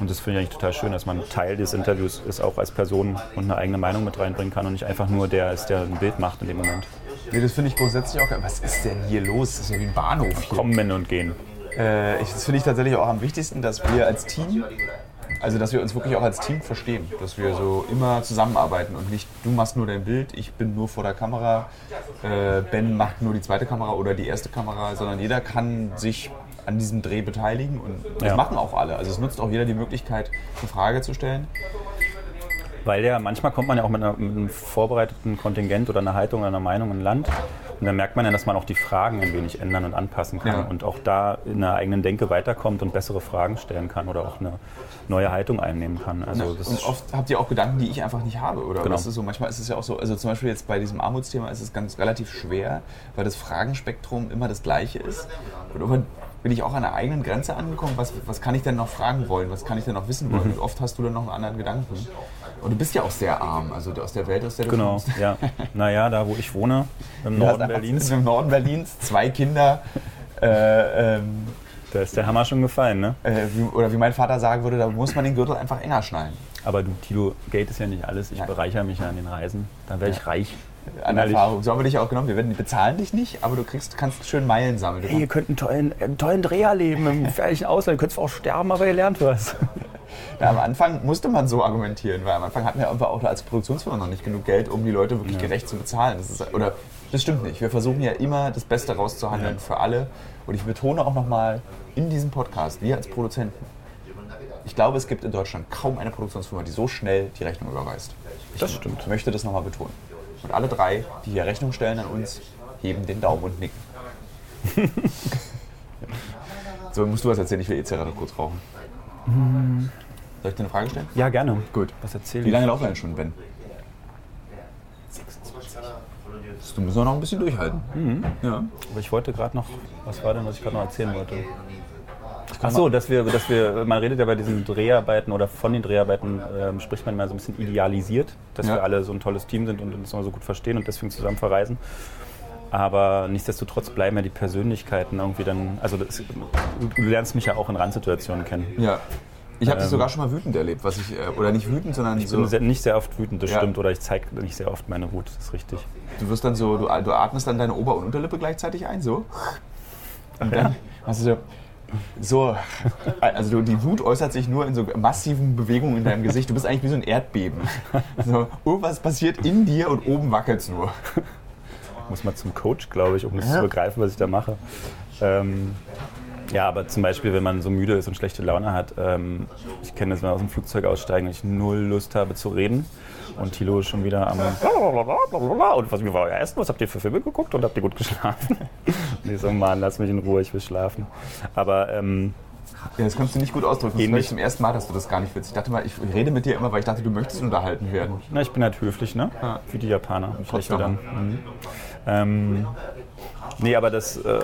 Und das finde ich eigentlich total schön, dass man Teil des Interviews ist, auch als Person und eine eigene Meinung mit reinbringen kann und nicht einfach nur der ist, der ein Bild macht in dem Moment. Nee, das finde ich grundsätzlich auch geil. Was ist denn hier los? Das ist ja wie ein Bahnhof hier. Kommen und gehen. Äh, ich, das finde ich tatsächlich auch am wichtigsten, dass wir als Team, also dass wir uns wirklich auch als Team verstehen. Dass wir so immer zusammenarbeiten und nicht du machst nur dein Bild, ich bin nur vor der Kamera, äh, Ben macht nur die zweite Kamera oder die erste Kamera, sondern jeder kann sich an diesem Dreh beteiligen und das Ja. machen auch alle. Also es nutzt auch jeder die Möglichkeit, eine Frage zu stellen. Weil ja, manchmal kommt man ja auch mit, einer, mit einem vorbereiteten Kontingent oder einer Haltung oder einer Meinung in Land. Und dann merkt man ja, dass man auch die Fragen ein wenig ändern und anpassen kann Ja. und auch da in der eigenen Denke weiterkommt und bessere Fragen stellen kann oder auch eine neue Haltung einnehmen kann. Also das und oft habt ihr auch Gedanken, die ich einfach nicht habe, oder? Genau. Das ist so, manchmal ist es ja auch so, also zum Beispiel jetzt bei diesem Armutsthema ist es ganz relativ schwer, weil das Fragenspektrum immer das gleiche ist. Und irgendwann bin ich auch an der eigenen Grenze angekommen, was, was kann ich denn noch fragen wollen, was kann ich denn noch wissen Mhm. wollen? Und oft hast du dann noch einen anderen Gedanken. Und du bist ja auch sehr arm, also aus der Welt, aus der du genau, kommst. ja. Naja, da wo ich wohne, im Du Norden Berlins, Im Norden Berlins, zwei Kinder. Äh, ähm, da ist der Hammer schon gefallen, ne? äh, wie, oder wie mein Vater sagen würde, da muss man den Gürtel einfach enger schnallen. Aber du, Tilo, Geld ist ja nicht alles. Ich Nein. bereichere mich ja an den Reisen. Dann werde ich reich. An Innerlich. Erfahrung. So haben wir dich auch genommen. Wir werden, bezahlen dich nicht, aber du kriegst, kannst schön Meilen sammeln. Hey, ihr könnt einen tollen, einen tollen Dreher leben im [LAUGHS] gefährlichen Ausland. Ihr könnt zwar auch sterben, aber ihr lernt was. Ja, am Anfang musste man so argumentieren, weil am Anfang hatten wir einfach auch als Produktionsfirma noch nicht genug Geld, um die Leute wirklich gerecht zu bezahlen. Das ist, oder das stimmt nicht. Wir versuchen ja immer das Beste rauszuhandeln Ja. für alle. Und ich betone auch nochmal in diesem Podcast, wir als Produzenten, ich glaube, es gibt in Deutschland kaum eine Produktionsfirma, die so schnell die Rechnung überweist. Ich Das stimmt. möchte das nochmal betonen. Und alle drei, die hier Rechnung stellen an uns, heben den Daumen und nicken. [LAUGHS] so, musst du was erzählen, ich will eh Zigarette kurz rauchen. Soll ich dir eine Frage stellen? Ja, gerne. Gut. Was erzähle Wie lange laufen wir denn schon, Ben? Du musst noch ein bisschen durchhalten. Ja. Aber ich wollte gerade noch, was war denn, was ich gerade noch erzählen wollte? Ach so, dass wir, dass wir, man redet ja bei diesen Dreharbeiten oder von den Dreharbeiten ähm, spricht man immer so ein bisschen idealisiert, dass Ja. wir alle so ein tolles Team sind und uns immer so gut verstehen und deswegen zusammen verreisen. Aber nichtsdestotrotz bleiben ja die Persönlichkeiten irgendwie dann, also das, du, lernst mich ja auch in Randsituationen kennen. ja. Ich habe dich sogar schon mal wütend erlebt, was ich, äh, oder nicht wütend, sondern Ich so, bin sehr, nicht sehr oft wütend, das Ja. stimmt, oder ich zeige nicht sehr oft meine Wut, das ist richtig. du wirst dann so, du, du atmest dann deine Ober- und Unterlippe gleichzeitig ein, so. Und dann hast du so, so, also die Wut äußert sich nur in so massiven Bewegungen in deinem Gesicht. Du bist eigentlich wie so ein Erdbeben. So, irgendwas passiert in dir und oben wackelt es nur. Muss mal zum Coach, glaube ich, um das ja. zu begreifen, was ich da mache. Ähm, ja, aber zum Beispiel, wenn man so müde ist und schlechte Laune hat, ähm, ich kenne das, wenn wir aus dem Flugzeug aussteigen und ich null Lust habe zu reden. Und Thilo ist schon wieder am und was, wie war euer Essen? Was habt ihr für Filme geguckt und habt ihr gut geschlafen? [LAUGHS] und ich so, Mann, lass mich in Ruhe, ich will schlafen. Aber ähm, ja, das kannst du nicht gut ausdrücken. Das ist zum ersten Mal, dass du das gar nicht willst. Ich dachte mal, ich rede mit dir immer, weil ich dachte, du möchtest unterhalten werden. Na, ich bin halt höflich, ne? Ja. Wie die Japaner. Ich dann. Mhm. Ähm, nee, aber das, äh,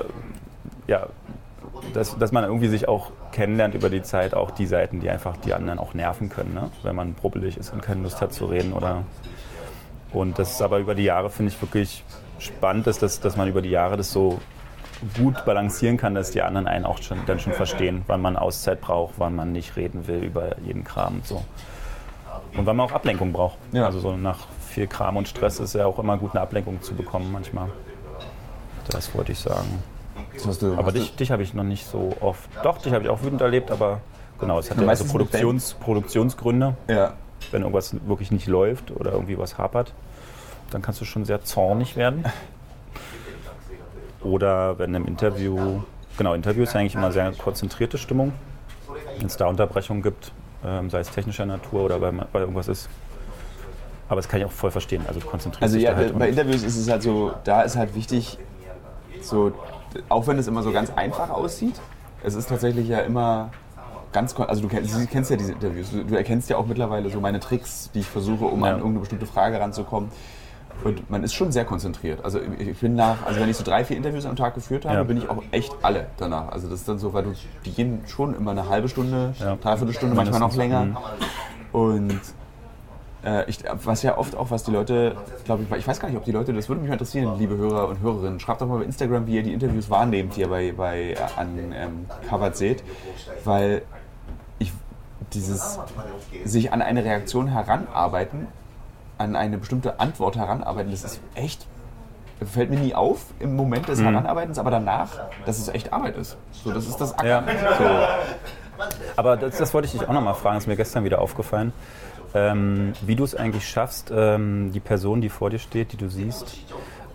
ja, dass, dass man irgendwie sich auch kennenlernt über die Zeit, auch die Seiten, die einfach die anderen auch nerven können, ne? wenn man brubbelig ist und keine Lust hat zu reden. Oder und das ist aber über die Jahre, finde ich, wirklich spannend, dass, dass man über die Jahre das so gut balancieren kann, dass die anderen einen auch schon, dann schon verstehen, wann man Auszeit braucht, wann man nicht reden will über jeden Kram und so. Und wann man auch Ablenkung braucht. Ja. Also so nach viel Kram und Stress ist ja auch immer gut, eine Ablenkung zu bekommen manchmal. Das wollte ich sagen. Du, aber dich, dich habe ich noch nicht so oft. Doch, dich habe ich auch wütend erlebt, aber genau, es hat ja also Produktions, Produktionsgründe. Ja. Wenn irgendwas wirklich nicht läuft oder irgendwie was hapert, dann kannst du schon sehr zornig werden. Oder wenn im Interview, genau, Interview ist eigentlich immer sehr konzentrierte Stimmung. Wenn es da Unterbrechungen gibt, ähm, sei es technischer Natur oder weil, weil irgendwas ist, aber das kann ich auch voll verstehen. Also konzentriert also ja, halt bei Interviews ist es halt so, da ist halt wichtig, so auch wenn es immer so ganz einfach aussieht, es ist tatsächlich ja immer ganz, also du kennst, du kennst ja diese Interviews, du erkennst ja auch mittlerweile so meine Tricks, die ich versuche, um ja. an irgendeine bestimmte Frage ranzukommen. Und man ist schon sehr konzentriert. Also ich bin nach, also wenn ich so drei, vier Interviews am Tag geführt habe, ja. bin ich auch echt alle danach. Also das ist dann so, weil du, die gehen schon immer eine halbe Stunde, ja. dreiviertel Stunde, manchmal noch länger. Mhm. Und ich, was ja oft auch, was die Leute, glaube ich, ich weiß gar nicht, ob die Leute, das würde mich interessieren, liebe Hörer und Hörerinnen, schreibt doch mal bei Instagram, wie ihr die Interviews wahrnehmt, die ihr bei, bei äh, an ähm, Covered seht, weil ich dieses sich an eine Reaktion heranarbeiten, an eine bestimmte Antwort heranarbeiten, das ist echt fällt mir nie auf im Moment des mhm. Heranarbeitens, aber danach, dass es echt Arbeit ist. So, das ist das Acker. Ja. So. Aber das, das, wollte ich dich auch nochmal fragen, das ist mir gestern wieder aufgefallen ähm, wie du es eigentlich schaffst, ähm, die Person, die vor dir steht, die du siehst,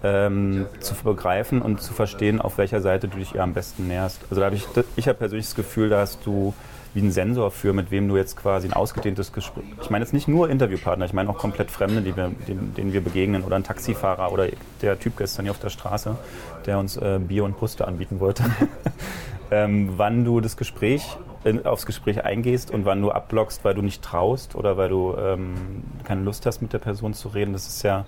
ähm, zu begreifen und zu verstehen, auf welcher Seite du dich ihr am besten näherst. Also da habe ich, ich habe persönlich das Gefühl, da hast du wie einen Sensor für, mit wem du jetzt quasi ein ausgedehntes Gespräch. Ich meine jetzt nicht nur Interviewpartner, ich meine auch komplett Fremde, die wir, denen, denen, wir begegnen oder ein Taxifahrer oder der Typ gestern hier auf der Straße, der uns äh, Bier und Puste anbieten wollte. [LAUGHS] ähm, wann du das Gespräch in, aufs Gespräch eingehst und wann du abblockst, weil du nicht traust oder weil du ähm, keine Lust hast, mit der Person zu reden, das ist ja,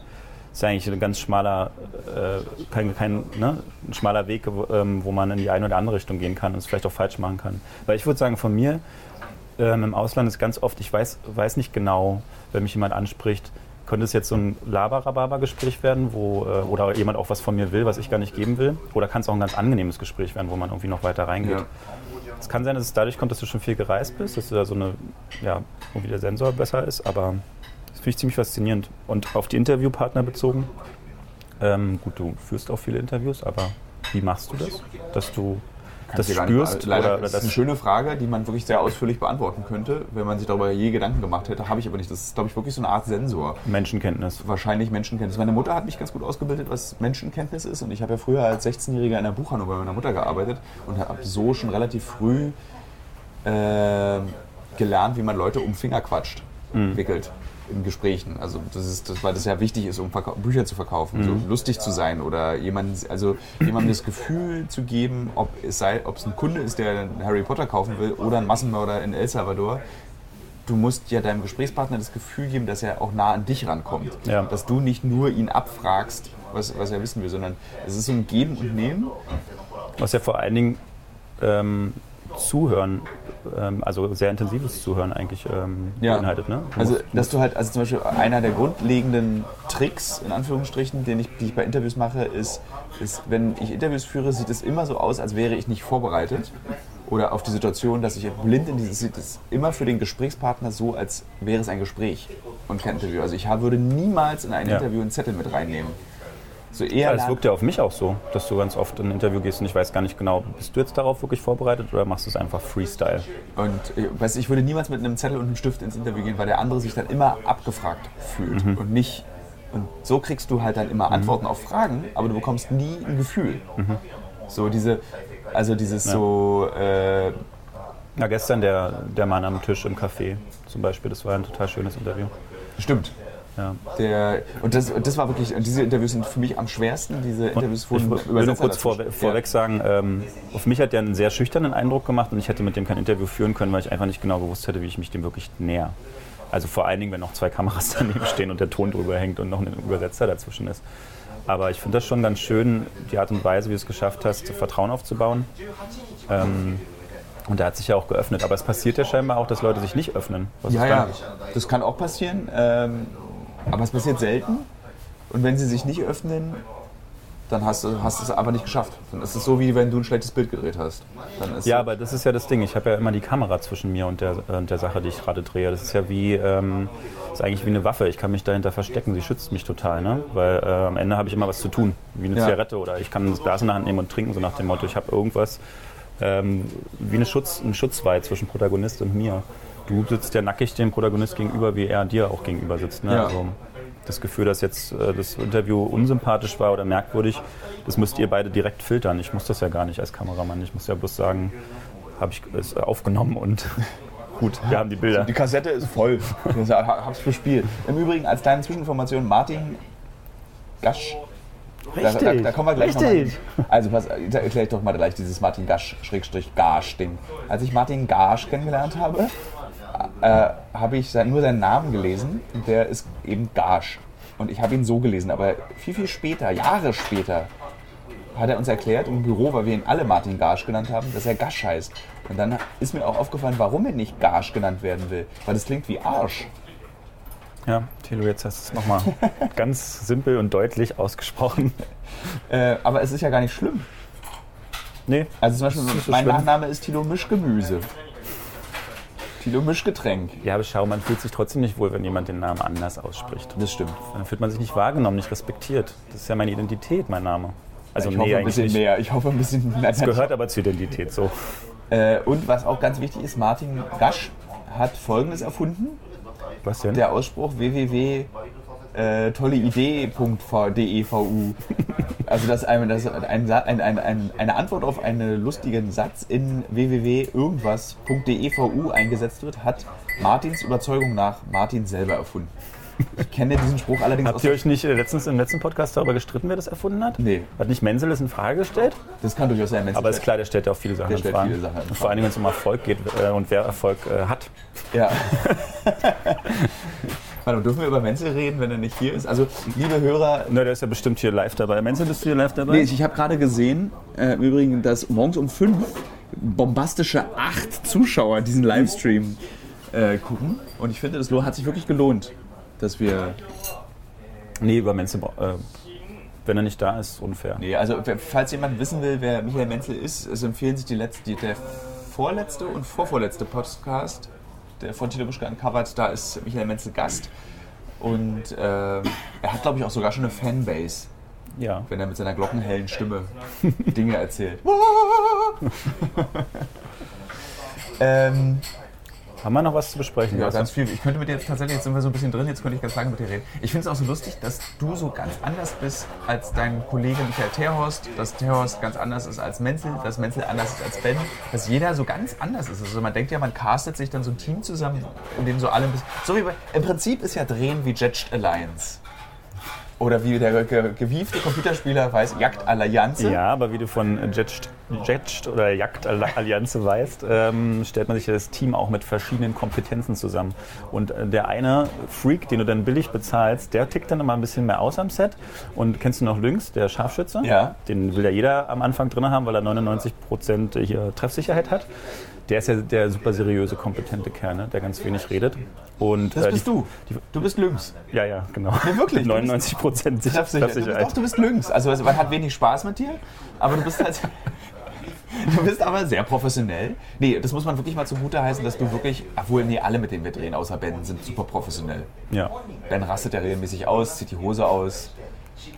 ist ja eigentlich ein ganz schmaler, äh, kein, kein ne, ein schmaler Weg, ähm, wo man in die eine oder andere Richtung gehen kann und es vielleicht auch falsch machen kann. Weil ich würde sagen, von mir ähm, im Ausland ist ganz oft, ich weiß, weiß nicht genau, wenn mich jemand anspricht, könnte es jetzt so ein Laber-Rhabarber-Gespräch werden, wo, äh, oder jemand auch was von mir will, was ich gar nicht geben will? Oder kann es auch ein ganz angenehmes Gespräch werden, wo man irgendwie noch weiter reingeht? Ja. Es kann sein, dass es dadurch kommt, dass du schon viel gereist bist, dass du da so eine, ja, irgendwie der Sensor besser ist, aber das finde ich ziemlich faszinierend. Und auf die Interviewpartner bezogen, ähm, gut, du führst auch viele Interviews, aber wie machst du das? Dass du das spürst? Nicht, leider, das ist eine schöne Frage, die man wirklich sehr ausführlich beantworten könnte, wenn man sich darüber je Gedanken gemacht hätte. Habe ich aber nicht. Das ist, glaube ich, wirklich so eine Art Sensor. Menschenkenntnis. Wahrscheinlich Menschenkenntnis. Meine Mutter hat mich ganz gut ausgebildet, was Menschenkenntnis ist. Und ich habe ja früher als 16-Jähriger in der Buchhandlung bei meiner Mutter gearbeitet und habe so schon relativ früh äh, gelernt, wie man Leute um Finger quatscht, mhm. wickelt in Gesprächen. Also das ist, das, weil das ja wichtig ist, um Verka Bücher zu verkaufen, mhm. so lustig zu sein oder jemand, also jemandem das Gefühl zu geben, ob es sei, ob es ein Kunde ist, der Harry Potter kaufen will oder ein Massenmörder in El Salvador. Du musst ja deinem Gesprächspartner das Gefühl geben, dass er auch nah an dich rankommt. Ja. Dass du nicht nur ihn abfragst, was, was er wissen will, sondern es ist so ein Geben und Nehmen. Was ja vor allen Dingen ähm, Zuhören, also sehr intensives Zuhören eigentlich ähm, ja. beinhaltet. Ne? also, dass du halt, also zum Beispiel einer der grundlegenden Tricks, in Anführungsstrichen, den ich, die ich bei Interviews mache, ist, ist, wenn ich Interviews führe, sieht es immer so aus, als wäre ich nicht vorbereitet oder auf die Situation, dass ich blind in dieses, sieht es immer für den Gesprächspartner so, als wäre es ein Gespräch und kein Interview. Also ich würde niemals in ein ja. Interview einen Zettel mit reinnehmen. So eher Ja, es wirkt ja auf mich auch so, dass du ganz oft in ein Interview gehst und ich weiß gar nicht genau, bist du jetzt darauf wirklich vorbereitet oder machst du es einfach Freestyle? Und äh, weißt, ich würde niemals mit einem Zettel und einem Stift ins Interview gehen, weil der andere sich dann immer abgefragt fühlt Mhm. und nicht. Und so kriegst du halt dann immer Antworten auf Fragen, aber du bekommst nie ein Gefühl. Mhm. So diese, also dieses so, äh, Na, gestern der, der Mann am Tisch im Café zum Beispiel, das war ein total schönes Interview. stimmt. Ja. Der, und das, und das war wirklich, diese Interviews sind für mich am schwersten. Diese Interviews Ich wurden will nur Übersetzer kurz vor, vorweg sagen, ähm, auf mich hat der einen sehr schüchternen Eindruck gemacht und ich hätte mit dem kein Interview führen können, weil ich einfach nicht genau gewusst hätte, wie ich mich dem wirklich näher. Also vor allen Dingen, wenn noch zwei Kameras [LAUGHS] daneben stehen und der Ton drüber hängt und noch ein Übersetzer dazwischen ist. Aber ich finde das schon ganz schön, die Art und Weise, wie du es geschafft hast, Vertrauen aufzubauen. Ähm, und der hat sich ja auch geöffnet. Aber es passiert ja scheinbar auch, dass Leute sich nicht öffnen. Was Ja, ja, das kann auch passieren, ähm, aber es passiert selten. Und wenn sie sich nicht öffnen, dann hast du, hast du es aber nicht geschafft. Dann ist es so, wie wenn du ein schlechtes Bild gedreht hast. Ja, aber das ist ja das Ding. Ich habe ja immer die Kamera zwischen mir und der, äh, der Sache, die ich gerade drehe. Das ist ja wie, ähm, ist eigentlich wie eine Waffe. Ich kann mich dahinter verstecken. Sie schützt mich total, ne? Weil äh, am Ende habe ich immer was zu tun, wie eine Ja. Zigarette oder ich kann ein Glas in der Hand nehmen und trinken, so nach dem Motto, ich habe irgendwas ähm, wie eine Schutz, ein Schutzwall zwischen Protagonist und mir. Du sitzt ja nackig dem Protagonist gegenüber, wie er dir auch gegenüber sitzt. Ne? Ja. Also, das Gefühl, dass jetzt äh, das Interview unsympathisch war oder merkwürdig, das müsst ihr beide direkt filtern. Ich muss das ja gar nicht als Kameramann. Ich muss ja bloß sagen, habe ich es aufgenommen und [LAUGHS] gut, wir haben die Bilder. Die Kassette ist voll. Ich hab's bespielt. Im Übrigen, als kleine Zwischeninformation, Martin Gasch. Da, da, da kommen wir gleich nochmal hin. Also pass, da erkläre ich doch mal gleich dieses Martin Gasch, Schrägstrich Gasch Ding. Als ich Martin Gasch kennengelernt habe, äh, habe ich sein, nur seinen Namen gelesen und der ist eben Gasch. Und ich habe ihn so gelesen, aber viel, viel später, Jahre später, hat er uns erklärt im Büro, weil wir ihn alle Martin Gasch genannt haben, dass er Gasch heißt. Und dann ist mir auch aufgefallen, warum er nicht Gasch genannt werden will. Weil das klingt wie Arsch. Ja, Thilo, jetzt hast du es nochmal [LAUGHS] ganz simpel und deutlich ausgesprochen. Äh, aber es ist ja gar nicht schlimm. Nee, Also zum Beispiel, mein schlimm. Nachname ist Tilo Mischgemüse. Tilo Mischgetränk. ja, aber schau, man fühlt sich trotzdem nicht wohl, wenn jemand den Namen anders ausspricht. Das stimmt. Dann fühlt man sich nicht wahrgenommen, nicht respektiert. Das ist ja meine Identität, mein Name. Also ich nee, hoffe ein bisschen nicht. mehr. Ich hoffe ein bisschen mehr. Das gehört aber zur Identität so. Äh, und was auch ganz wichtig ist, Martin Gasch hat Folgendes erfunden. Was denn? Der Ausspruch www äh, tolleidee.devu. Also das ist ein, das ist ein, ein, ein, ein, eine Antwort auf einen lustigen Satz in www.irgendwas.devu eingesetzt wird, hat Martins Überzeugung nach Martin selber erfunden. Ich kenne diesen Spruch allerdings Habt ihr euch nicht äh, letztens im letzten Podcast darüber gestritten, wer das erfunden hat? Nee. Hat nicht Menzel das in Frage gestellt? Das kann durchaus sein. wenn es Aber ist klar, der stellt ja auch viele Sachen Der in Frage. viele Sachen in Und vor allem, wenn es um Erfolg geht äh, und wer Erfolg äh, hat. Ja. [LAUGHS] Warte, dürfen wir über Menzel reden, wenn er nicht hier ist? Also, liebe Hörer, Na, der ist ja bestimmt hier live dabei. Menzel, bist du hier live dabei? Nee, ich habe gerade gesehen, äh, im Übrigen, dass morgens um fünf bombastische acht Zuschauer diesen Livestream äh, gucken. Und ich finde, das hat sich wirklich gelohnt, dass wir. Nee, über Menzel, äh, wenn er nicht da ist, unfair. Nee, also falls jemand wissen will, wer Michael Menzel ist, es empfehlen sich die letzte, die, der vorletzte und vorvorletzte Podcast, der von Tilo Buschka uncovered, da ist Michael Menzel Gast. Und ähm, er hat, glaube ich, auch sogar schon eine Fanbase, Ja. wenn er mit seiner glockenhellen Stimme [LAUGHS] Dinge erzählt. [LAUGHS] [LAUGHS] ähm, Haben wir noch was zu besprechen? Ja, ganz viel. Ich könnte mit dir jetzt tatsächlich, jetzt sind wir so ein bisschen drin, jetzt könnte ich ganz lange mit dir reden. Ich finde es auch so lustig, dass du so ganz anders bist als dein Kollege Michael Terhorst, dass Terhorst ganz anders ist als Menzel, dass Menzel anders ist als Ben, dass jeder so ganz anders ist. Also man denkt ja, man castet sich dann so ein Team zusammen, in dem so alle ein bisschen. So wie bei, Im Prinzip ist ja Drehen wie Judged Alliance. Oder wie der ge gewiefte Computerspieler weiß, Jagd Allianz. Ja, aber wie du von Jetst, Jetst oder Jagdallianz weißt, ähm, stellt man sich ja das Team auch mit verschiedenen Kompetenzen zusammen. Und äh, der eine Freak, den du dann billig bezahlst, der tickt dann immer ein bisschen mehr aus am Set. Und kennst du noch Lynx, der Scharfschütze? Ja. Den will ja jeder am Anfang drin haben, weil er 99% hier Treffsicherheit hat. Der ist ja der super seriöse, kompetente Kerl, ne? der ganz wenig redet. Und, Das äh, bist die, du. Du bist Lynx. Ja, ja, genau. Nee, wirklich? 99 Prozent Treffsicher. Du bist, doch, du bist Lynx. Also man hat wenig Spaß mit dir, aber du bist halt. [LAUGHS] Du bist aber sehr professionell. Nee, das muss man wirklich mal zugute heißen, dass du wirklich, obwohl, nee, alle mit denen wir drehen, außer Ben, sind super professionell. Ja. Ben rastet ja regelmäßig aus, zieht die Hose aus.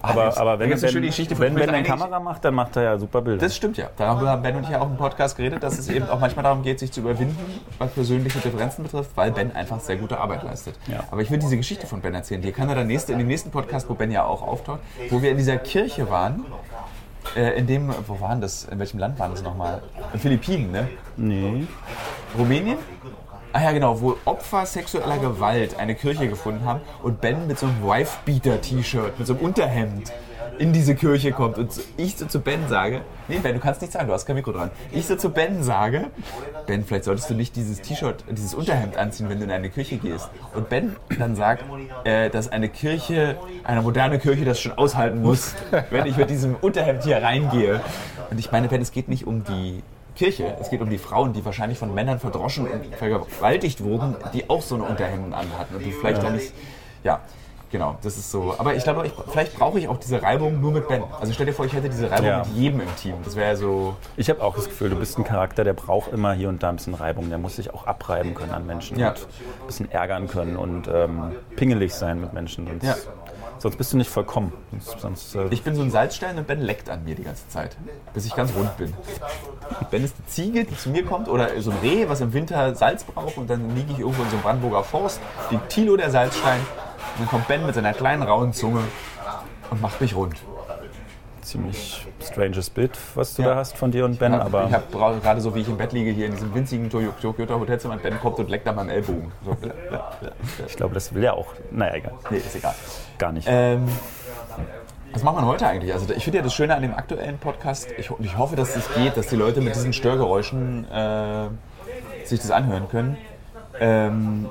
Aber, aber wenn, schöne Geschichte von- wenn ich Ben eine Kamera macht, dann macht er ja super Bilder. Das stimmt ja. Darüber haben Ben und ich ja auch im Podcast geredet, dass es eben auch manchmal darum geht, sich zu überwinden, was persönliche Differenzen betrifft, weil Ben einfach sehr gute Arbeit leistet. Ja. Aber ich will diese Geschichte von Ben erzählen. Die kann er dann nächste, in dem nächsten Podcast, wo Ben ja auch auftaucht, wo wir in dieser Kirche waren. Äh, in dem, wo waren das? In welchem Land waren das nochmal? In Philippinen, ne? nee. Rumänien? Ah ja, genau, wo Opfer sexueller Gewalt eine Kirche gefunden haben und Ben mit so einem Wife-Beater-T-Shirt, mit so einem Unterhemd in diese Kirche kommt und ich so zu Ben sage, nee Ben, du kannst nichts sagen, du hast kein Mikro dran. Ich so zu Ben sage, Ben, vielleicht solltest du nicht dieses T-Shirt, dieses Unterhemd anziehen, wenn du in eine Kirche gehst. Und Ben dann sagt, äh, dass eine Kirche, eine moderne Kirche das schon aushalten muss, wenn ich mit diesem Unterhemd hier reingehe. Und ich meine, Ben, es geht nicht um die Kirche. Es geht um die Frauen, die wahrscheinlich von Männern verdroschen und vergewaltigt wurden, die auch so eine Unterhemden anhatten und die vielleicht dann nicht. Ja, genau, das ist so. Aber ich glaube, ich, vielleicht brauche ich auch diese Reibung nur mit Ben. Also stell dir vor, ich hätte diese Reibung Ja. mit jedem im Team. Das wäre ja so. Ich habe auch das Gefühl, du bist ein Charakter, der braucht immer hier und da ein bisschen Reibung. Der muss sich auch abreiben können an Menschen Ja. und ein bisschen ärgern können und ähm, pingelig sein mit Menschen. Sonst, Ja. Sonst bist du nicht vollkommen. Sonst, sonst, äh, Ich bin so ein Salzstein und Ben leckt an mir die ganze Zeit, bis ich ganz rund bin. Ben ist die Ziege, die zu mir kommt, oder so ein Reh, was im Winter Salz braucht, und dann liege ich irgendwo in so einem Brandenburger Forst, liegt Tilo der Salzstein, und dann kommt Ben mit seiner kleinen rauen Zunge und macht mich rund. Ziemlich stranges Bild, was du Ja. da hast von dir und Ben. Ja, aber ich habe gerade so, wie ich im Bett liege, hier in diesem winzigen Toyo- Toyota Hotelzimmer, Ben kommt und leckt an meinem Ellbogen. So. ich glaube, das will er auch. Naja, egal. Nee, ist egal. Gar nicht. Ähm, was macht man heute eigentlich? Also ich finde ja das Schöne an dem aktuellen Podcast, ich, ich hoffe, dass das geht, dass die Leute mit diesen Störgeräuschen äh, sich das anhören können. Ähm,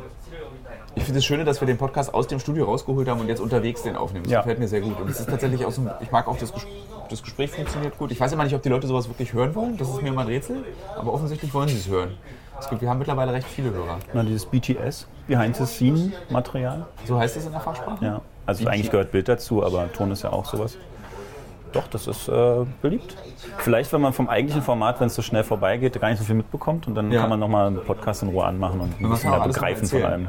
ich finde es das Schöne, dass wir den Podcast aus dem Studio rausgeholt haben und jetzt unterwegs den aufnehmen. Das Ja. gefällt mir sehr gut. Und es ist tatsächlich auch so, ein- ich mag auch das, Ges das Gespräch funktioniert gut. Ich weiß immer nicht, ob die Leute sowas wirklich hören wollen. Das ist mir immer ein Rätsel. Aber offensichtlich wollen sie es hören. Es gibt, wir haben mittlerweile recht viele Hörer. Na, dieses BTS, Behind-the-Scene-Material. So heißt es in der Fachsprache? Ja. Also eigentlich gehört Bild dazu, aber Ton ist ja auch sowas. Doch, das ist äh, beliebt. Vielleicht, wenn man vom eigentlichen Format, wenn es so schnell vorbeigeht, gar nicht so viel mitbekommt und dann Ja. kann man nochmal einen Podcast in Ruhe anmachen und ein bisschen mehr begreifen von erzählen. allem.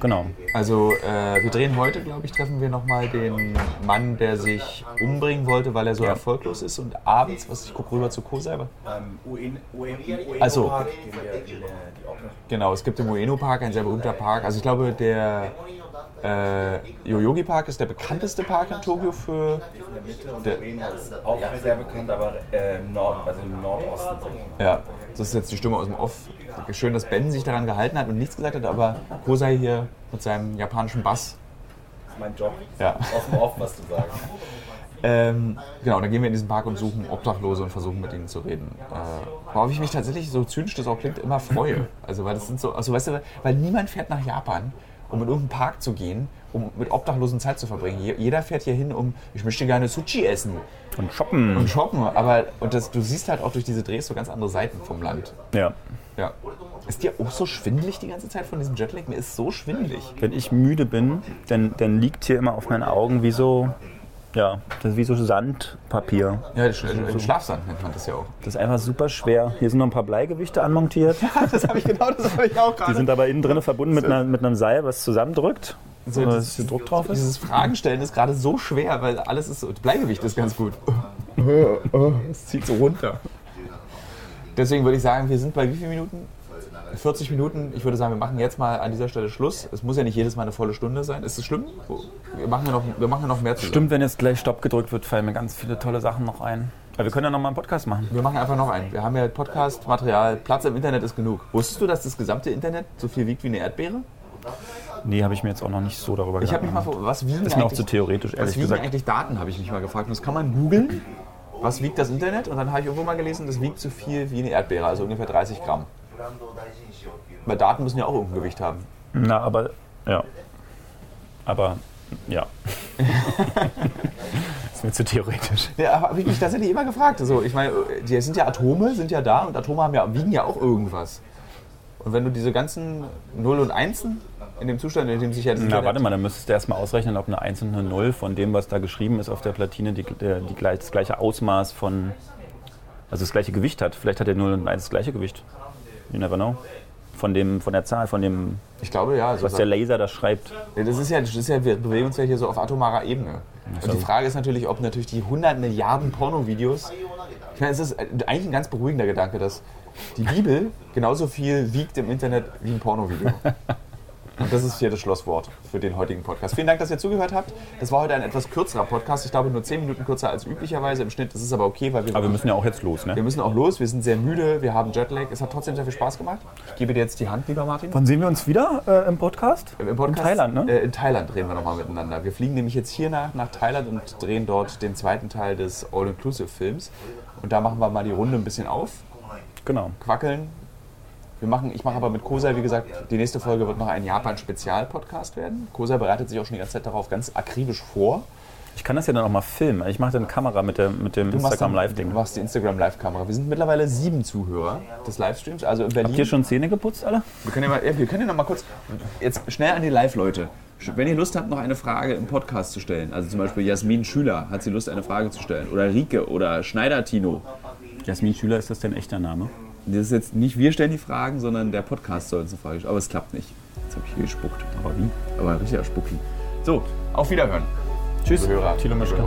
Genau. Also äh, wir drehen heute, glaube ich, treffen wir nochmal den Mann, der sich umbringen wollte, weil er so Ja. erfolglos ist. Und abends, was ich gucke rüber zu Co selber. UENO Also. Noch Genau, es gibt im Ueno Park, ein sehr berühmter Park. Also ich glaube, der äh, Yoyogi Park ist der bekannteste Park in Tokio für... der auch sehr bekannt, aber äh, im Norden, also im Nordosten. Ja, das ist jetzt die Stimme aus dem Off. Schön, dass Ben sich daran gehalten hat und nichts gesagt hat, aber Kosei hier mit seinem japanischen Bass. Das ist mein Job. Ja. Aus dem Off, was du sagst. Ähm, genau, dann gehen wir in diesen Park und suchen Obdachlose und versuchen mit ihnen zu reden. Äh, worauf ich mich tatsächlich, so zynisch das auch klingt, immer freue. Also, weil das sind so, also weißt du, weil niemand fährt nach Japan, um in irgendeinen Park zu gehen, um mit Obdachlosen Zeit zu verbringen. Je- Jeder fährt hier hin, um, ich möchte gerne Sushi essen Und shoppen. und shoppen. Aber und das, du siehst halt auch durch diese Drehs so ganz andere Seiten vom Land. ja. Ja. Ist dir auch so schwindelig die ganze Zeit von diesem Jetlag? Mir ist so schwindelig. Wenn ich müde bin, dann, dann liegt hier immer auf meinen Augen wie so, ja, das ist wie so Sandpapier. Ja, das Sch- Schlafsand nennt man das ja auch. Das ist einfach super schwer. Hier sind noch ein paar Bleigewichte anmontiert. [LAUGHS] Das habe ich genau, das habe ich auch Die gerade. sind aber innen drin verbunden mit, einer, mit einem Seil, was zusammendrückt. So, das- dass hier Druck drauf ist. Dieses Fragen stellen ist gerade so schwer, weil alles ist so. Das Bleigewicht ist ganz gut. [LAUGHS] Es zieht so runter. Deswegen würde ich sagen, wir sind bei wie vielen Minuten? 40 Minuten. Ich würde sagen, wir machen jetzt mal an dieser Stelle Schluss. Es muss ja nicht jedes Mal eine volle Stunde sein. Ist es schlimm? Wir machen ja noch, wir machen ja noch mehr zusammen. Stimmt, wenn jetzt gleich Stopp gedrückt wird, fallen mir ganz viele tolle Sachen noch ein. Aber wir können ja noch mal einen Podcast machen. Wir machen einfach noch einen. Wir haben ja Podcast-Material. Platz im Internet ist genug. Wusstest du, dass das gesamte Internet so viel wiegt wie eine Erdbeere? Nee, habe ich mir jetzt auch noch nicht so darüber Ich habe mich mal vor, was wiegen Ist mir auch eigentlich- zu theoretisch, Was ehrlich wiegen gesagt. eigentlich Daten, habe ich mich mal gefragt. Und das kann man googeln. Was wiegt das Internet? Und dann habe ich irgendwo mal gelesen, das wiegt so viel wie eine Erdbeere, also ungefähr 30 Gramm. Weil Daten müssen ja auch irgendein Gewicht haben. Na, aber ja. Aber ja. [LAUGHS] ist mir zu theoretisch. Ja, habe ich mich tatsächlich immer gefragt. Also, ich meine, die sind ja Atome, sind ja da und Atome haben ja, wiegen ja auch irgendwas. Und wenn du diese ganzen 0 und 1 in dem Zustand, in dem sich ja das Na, warte mal, dann müsstest du erstmal ausrechnen, ob eine 1 und eine 0 von dem, was da geschrieben ist auf der Platine, die, die gleich, das gleiche Ausmaß von, also das gleiche Gewicht hat. Vielleicht hat der 0 und 1 das gleiche Gewicht. You never know. Von, dem, von der Zahl, von dem, Ich glaube, ja. So was der Laser da schreibt. Ja, Das ist ja, das ist ja, wir bewegen uns ja hier so auf atomarer Ebene. Und die Frage ist natürlich, ob natürlich die 100 Milliarden Pornovideos. Ich meine, es ist eigentlich ein ganz beruhigender Gedanke, dass die Bibel genauso viel wiegt im Internet wie ein Pornovideo. [LAUGHS] Und das ist hier das Schlusswort für den heutigen Podcast. Vielen Dank, dass ihr zugehört habt. Das war heute ein etwas kürzerer Podcast. Ich glaube, nur 10 Minuten kürzer als üblicherweise im Schnitt. Das ist aber okay, weil wir, Aber wir müssen ja auch jetzt los, ne? wir müssen auch los. Wir sind sehr müde, wir haben Jetlag. Es hat trotzdem sehr viel Spaß gemacht. Ich gebe dir jetzt die Hand, lieber Martin. Wann sehen wir uns wieder äh, im Podcast? Im Podcast, In Thailand, ne? Äh, in Thailand drehen wir nochmal miteinander. Wir fliegen nämlich jetzt hier nach, nach Thailand und drehen dort den zweiten Teil des All-Inclusive-Films. Und da machen wir mal die Runde ein bisschen auf, Genau. quackeln. Wir machen, ich mache aber mit Kosa, wie gesagt, die nächste Folge wird noch ein Japan-Spezial-Podcast werden. Kosa bereitet sich auch schon die ganze Zeit darauf ganz akribisch vor. Ich kann das ja dann auch mal filmen. Ich mache dann Kamera mit, der, mit dem Du machst Instagram dann- Live-Ding. Du machst die Instagram-Live-Kamera. Wir sind mittlerweile sieben Zuhörer des Livestreams. Also in Berlin. Habt ihr schon Zähne geputzt, alle? Wir können ja, mal, ja, wir können ja noch mal kurz, jetzt schnell an die Live-Leute. Wenn ihr Lust habt, noch eine Frage im Podcast zu stellen, also zum Beispiel Jasmin Schüler hat sie Lust, eine Frage zu stellen, oder Rike oder Schneider Tino. Jasmin Schüler, ist das dein echter Name? Das ist jetzt nicht wir stellen die Fragen, sondern der Podcast soll uns eine Frage stellen. Aber es klappt nicht. Jetzt habe ich hier gespuckt. Aber wie? Aber richtiger Spucki. So, auf Wiederhören. Tschüss. Hörer. Thilo Mischke.